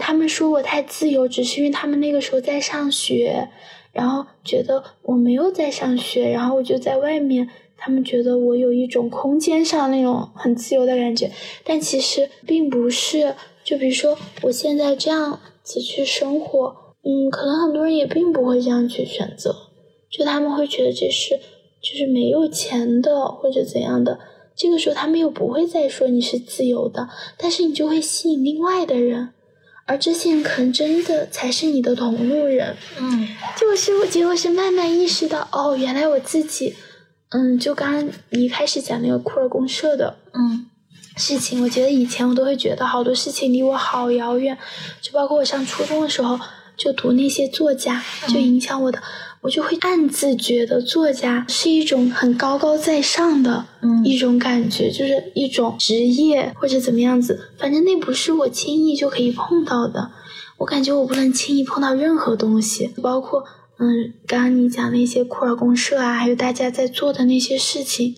他们说我太自由，只是因为他们那个时候在上学，然后觉得我没有在上学，然后我就在外面，他们觉得我有一种空间上那种很自由的感觉。但其实并不是，就比如说我现在这样子去生活，嗯，可能很多人也并不会这样去选择。就他们会觉得这是就是没有钱的或者怎样的，这个时候他们又不会再说你是自由的，但是你就会吸引另外的人，而这些人可能真的才是你的同路人。嗯，就是我结果是慢慢意识到，哦，原来我自己，嗯，就刚刚你一开始讲那个库尔公社的，嗯，事情，我觉得以前我都会觉得好多事情离我好遥远，就包括我上初中的时候就读那些作家，就影响我的。我就会暗自觉得作家是一种很高高在上的一种感觉，就是一种职业或者怎么样子，反正那不是我轻易就可以碰到的。我感觉我不能轻易碰到任何东西，包括嗯，刚刚你讲那些库尔公社啊，还有大家在做的那些事情，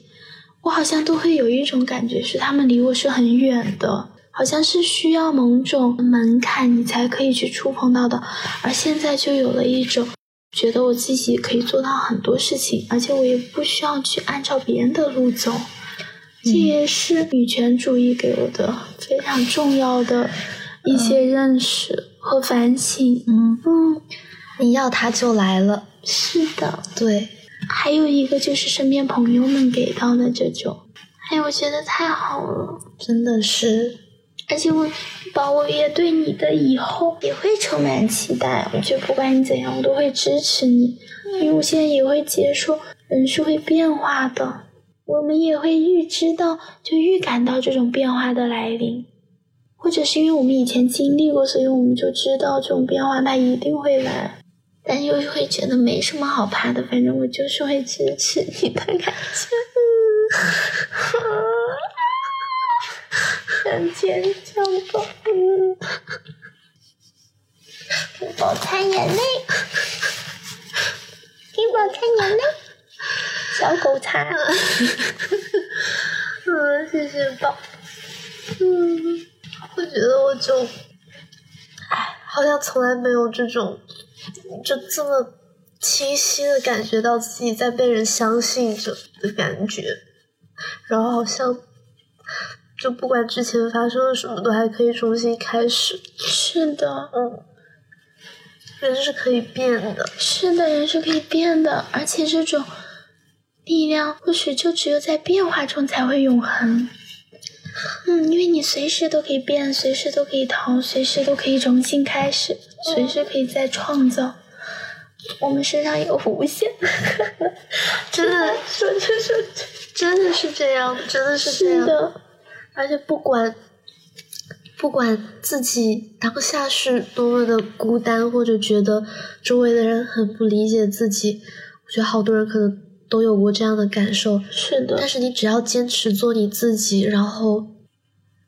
我好像都会有一种感觉，是他们离我是很远的，好像是需要某种门槛你才可以去触碰到的，而现在就有了一种。觉得我自己可以做到很多事情，而且我也不需要去按照别人的路走。这也是女权主义给我的非常重要的一些认识和反省。嗯嗯，你要他就来了。是的，对。还有一个就是身边朋友们给到的这种，哎，我觉得太好了，真的是。而且我，宝，我也对你的以后也会充满期待。我觉得不管你怎样，我都会支持你，因为我现在也会接受人是会变化的。我们也会预知到，就预感到这种变化的来临，或者是因为我们以前经历过，所以我们就知道这种变化它一定会来，但又会觉得没什么好怕的。反正我就是会支持你的感觉。很坚强吧？宝擦眼泪，给宝擦眼泪，小狗擦。嗯，谢谢宝。嗯，我觉得我就，哎，好像从来没有这种，就这么清晰的感觉到自己在被人相信着的感觉，然后好像，就不管之前发生了什么，都还可以重新开始。是的，嗯，人是可以变的。是的，人是可以变的，而且这种力量或许就只有在变化中才会永恒。嗯，因为你随时都可以变，随时都可以逃，随时都可以重新开始，随时可以再创造。我们身上有无限 真的，说说说，真的是这样，真的是这样。的，而且不管不管自己当下是多么的孤单，或者觉得周围的人很不理解自己，我觉得好多人可能都有过这样的感受。是的，但是你只要坚持做你自己，然后，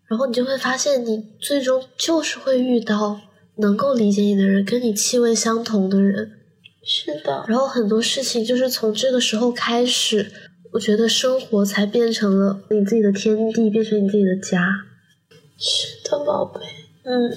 然后你就会发现，你最终就是会遇到能够理解你的人，跟你气味相同的人。是的，然后很多事情就是从这个时候开始，我觉得生活才变成了你自己的天地，变成你自己的家。是的，宝贝。嗯，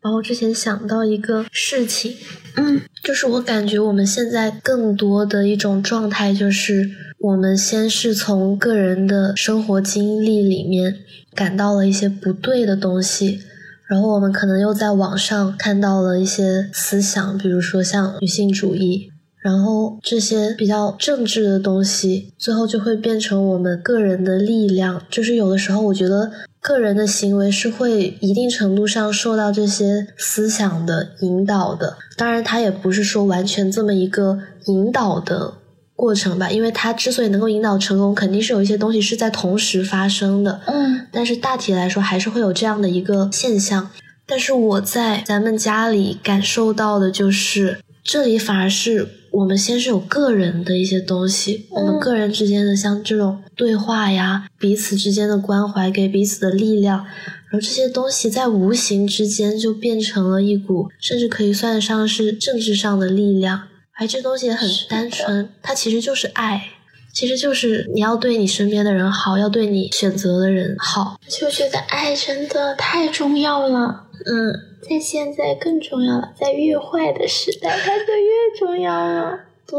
然后之前想到一个事情，嗯，就是我感觉我们现在更多的一种状态，就是我们先是从个人的生活经历里面感到了一些不对的东西，然后我们可能又在网上看到了一些思想，比如说像女性主义，然后这些比较政治的东西，最后就会变成我们个人的力量。就是有的时候，我觉得个人的行为是会一定程度上受到这些思想的引导的。当然，它也不是说完全这么一个引导的过程吧，因为它之所以能够引导成功，肯定是有一些东西是在同时发生的。嗯，但是大体来说，还是会有这样的一个现象。但是我在咱们家里感受到的就是，这里反而是我们先是有个人的一些东西，我们个人之间的像这种对话呀，彼此之间的关怀，给彼此的力量，然后这些东西在无形之间就变成了一股，甚至可以算得上是政治上的力量。而这东西也很单纯，它其实就是爱。其实就是你要对你身边的人好，要对你选择的人好。就觉得爱真的太重要了，嗯，在现在更重要了，在越坏的时代，它就越重要了，对，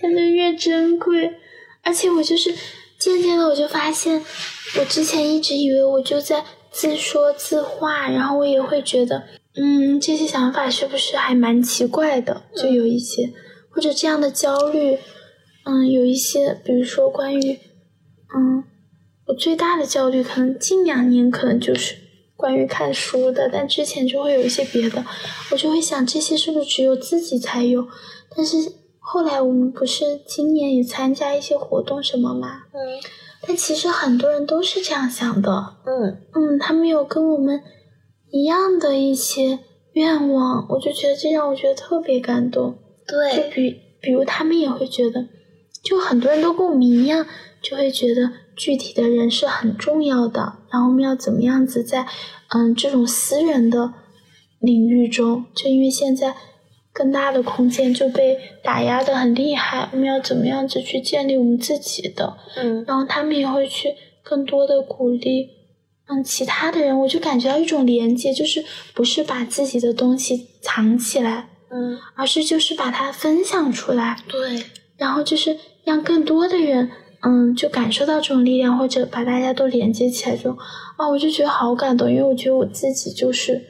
它就越珍贵。而且我就是渐渐的，我就发现，我之前一直以为我就在自说自话，然后我也会觉得，嗯，这些想法是不是还蛮奇怪的？就有一些，或者这样的焦虑，嗯，有一些，比如说关于，嗯，我最大的焦虑可能近两年可能就是关于看书的，但之前就会有一些别的，我就会想这些是不是只有自己才有？但是后来我们不是今年也参加一些活动什么嘛，嗯但其实很多人都是这样想的，嗯嗯，他们有跟我们一样的一些愿望，我就觉得这让我觉得特别感动。对就，比比如他们也会觉得，就很多人都跟我们一样，就会觉得具体的人是很重要的，然后我们要怎么样子在嗯这种私人的领域中，就因为现在更大的空间就被打压的很厉害，我们要怎么样子去建立我们自己的，嗯。然后他们也会去更多的鼓励。嗯，其他的人，我就感觉到一种连接，就是不是把自己的东西藏起来，嗯，而是就是把它分享出来，对，然后就是让更多的人，嗯，就感受到这种力量，或者把大家都连接起来，这种啊，我就觉得好感动，因为我觉得我自己就是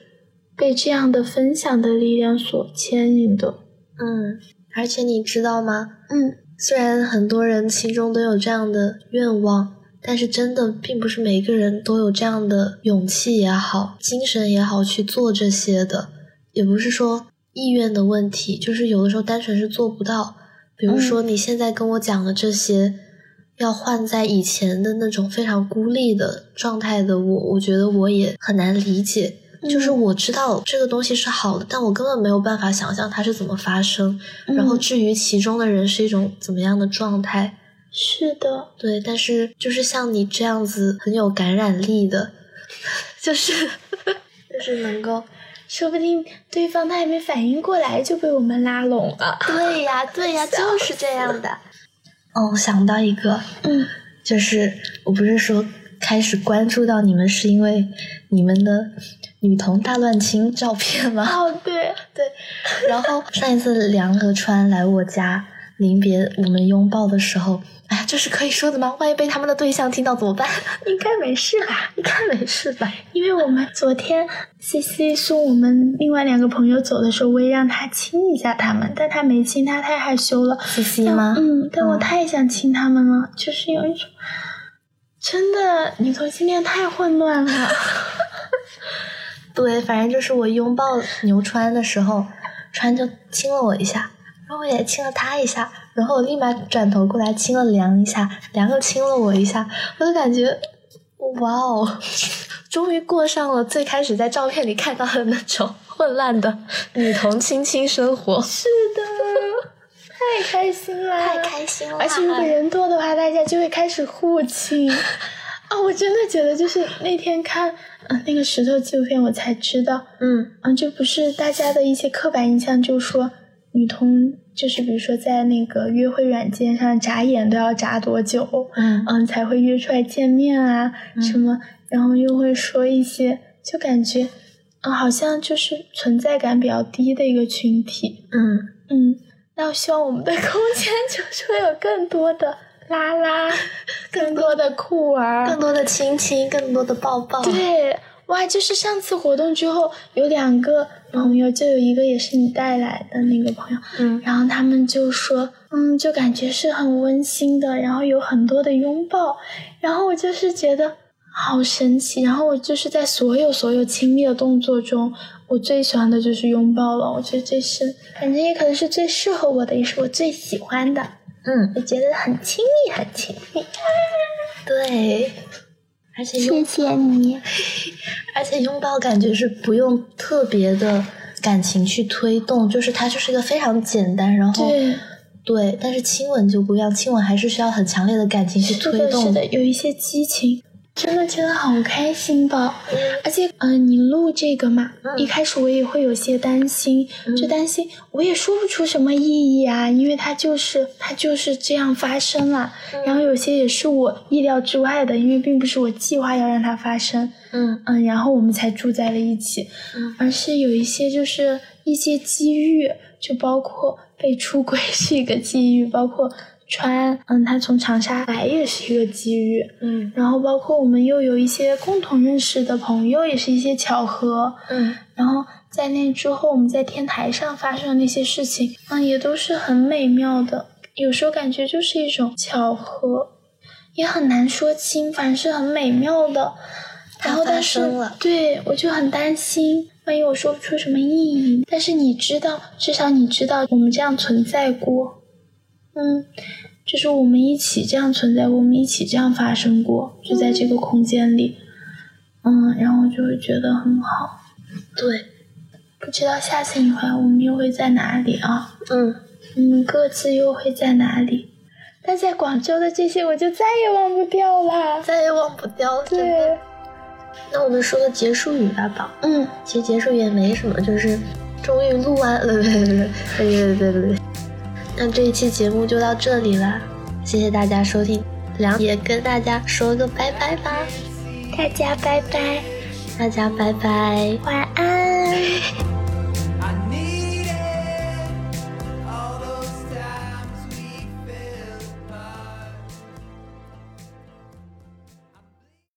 被这样的分享的力量所牵引的。嗯，而且你知道吗？嗯，虽然很多人心中都有这样的愿望，但是真的并不是每个人都有这样的勇气也好，精神也好去做这些的，也不是说意愿的问题，就是有的时候单纯是做不到。比如说你现在跟我讲的这些，要换在以前的那种非常孤立的状态的我，我觉得我也很难理解。就是嗯我知道这个东西是好的，但我根本没有办法想象它是怎么发生。然后嗯至于其中的人是一种怎么样的状态，是的，对，但是就是像你这样子很有感染力的，就是就是能够说不定对方他还没反应过来就被我们拉拢了。对呀，对呀，就是这样的。哦，想到一个，嗯，就是我不是说开始关注到你们是因为你们的女童大乱亲照片吗？哦，对对。然后上一次梁和川来我家临别我们拥抱的时候。哎呀，这是可以说的吗？万一被他们的对象听到怎么办？应该没事吧？应该没事吧？因为我们昨天 C C 送我们另外两个朋友走的时候，我也让他亲一下他们，但他没亲，他太害羞了。C C 吗？嗯，但我太想亲他们了，就是有一种真的女同性恋太混乱了。对，反正就是我拥抱牛川的时候，川就亲了我一下。然后我也亲了他一下，然后我立马转头过来亲了梁一下，梁又亲了我一下，我就感觉，哇哦，终于过上了最开始在照片里看到的那种混乱的女童亲亲生活。是的，太开心了，太开心了。而且如果人多的话，大家就会开始互亲。啊，我真的觉得就是那天看嗯那个石头纪录片，我才知道，嗯嗯，就不是大家的一些刻板印象，就说。女同就是比如说在那个约会软件上眨眼都要眨多久，嗯嗯才会约出来见面啊什么，然后又会说一些就感觉嗯好像就是存在感比较低的一个群体，嗯嗯，那我希望我们的空间就是会有更多的拉拉，更多的酷儿，更多的亲亲，更多的抱抱，对。哇，就是上次活动之后，有两个朋友，就有一个也是你带来的那个朋友，嗯，然后他们就说，嗯，就感觉是很温馨的，然后有很多的拥抱，然后我就是觉得好神奇，然后我就是在所有所有亲密的动作中，我最喜欢的就是拥抱了，我觉得这是，反正也可能是最适合我的，也是我最喜欢的，嗯，我觉得很亲密，很亲密，对。而且谢谢你，而且拥抱感觉是不用特别的感情去推动，就是它就是一个非常简单，然后对。对，但是亲吻就不一样，亲吻还是需要很强烈的感情去推动，是的，有一些激情。真的觉得好开心吧，而且，嗯，你录这个嘛，一开始我也会有些担心，就担心我也说不出什么意义啊，因为它就是它就是这样发生了，然后有些也是我意料之外的，因为并不是我计划要让它发生，嗯。嗯，然后我们才住在了一起，而是有一些就是一些机遇，就包括被出轨是一个机遇，包括。川，嗯，他从长沙来也是一个机遇，嗯，然后包括我们又有一些共同认识的朋友，也是一些巧合，嗯，然后在那之后，我们在天台上发生的那些事情，嗯，也都是很美妙的。有时候感觉就是一种巧合，也很难说清，反正是很美妙的。然后但是，对我就很担心，万一我说不出什么意义。但是你知道，至少你知道我们这样存在过。嗯，就是我们一起这样存在过，我们一起这样发生过，就在这个空间里，嗯，然后就会觉得很好。对，不知道下次你回来，我们又会在哪里啊？嗯，我们，各自又会在哪里？但在广州的这些，我就再也忘不掉了，再也忘不掉。对，那我们说个结束语吧，宝。嗯，其实结束语也没什么，就是终于录完了，对 对对对对对对。那这一期节目就到这里了，谢谢大家收听，梁也跟大家说个拜拜吧，大家拜拜，大家拜拜，晚安。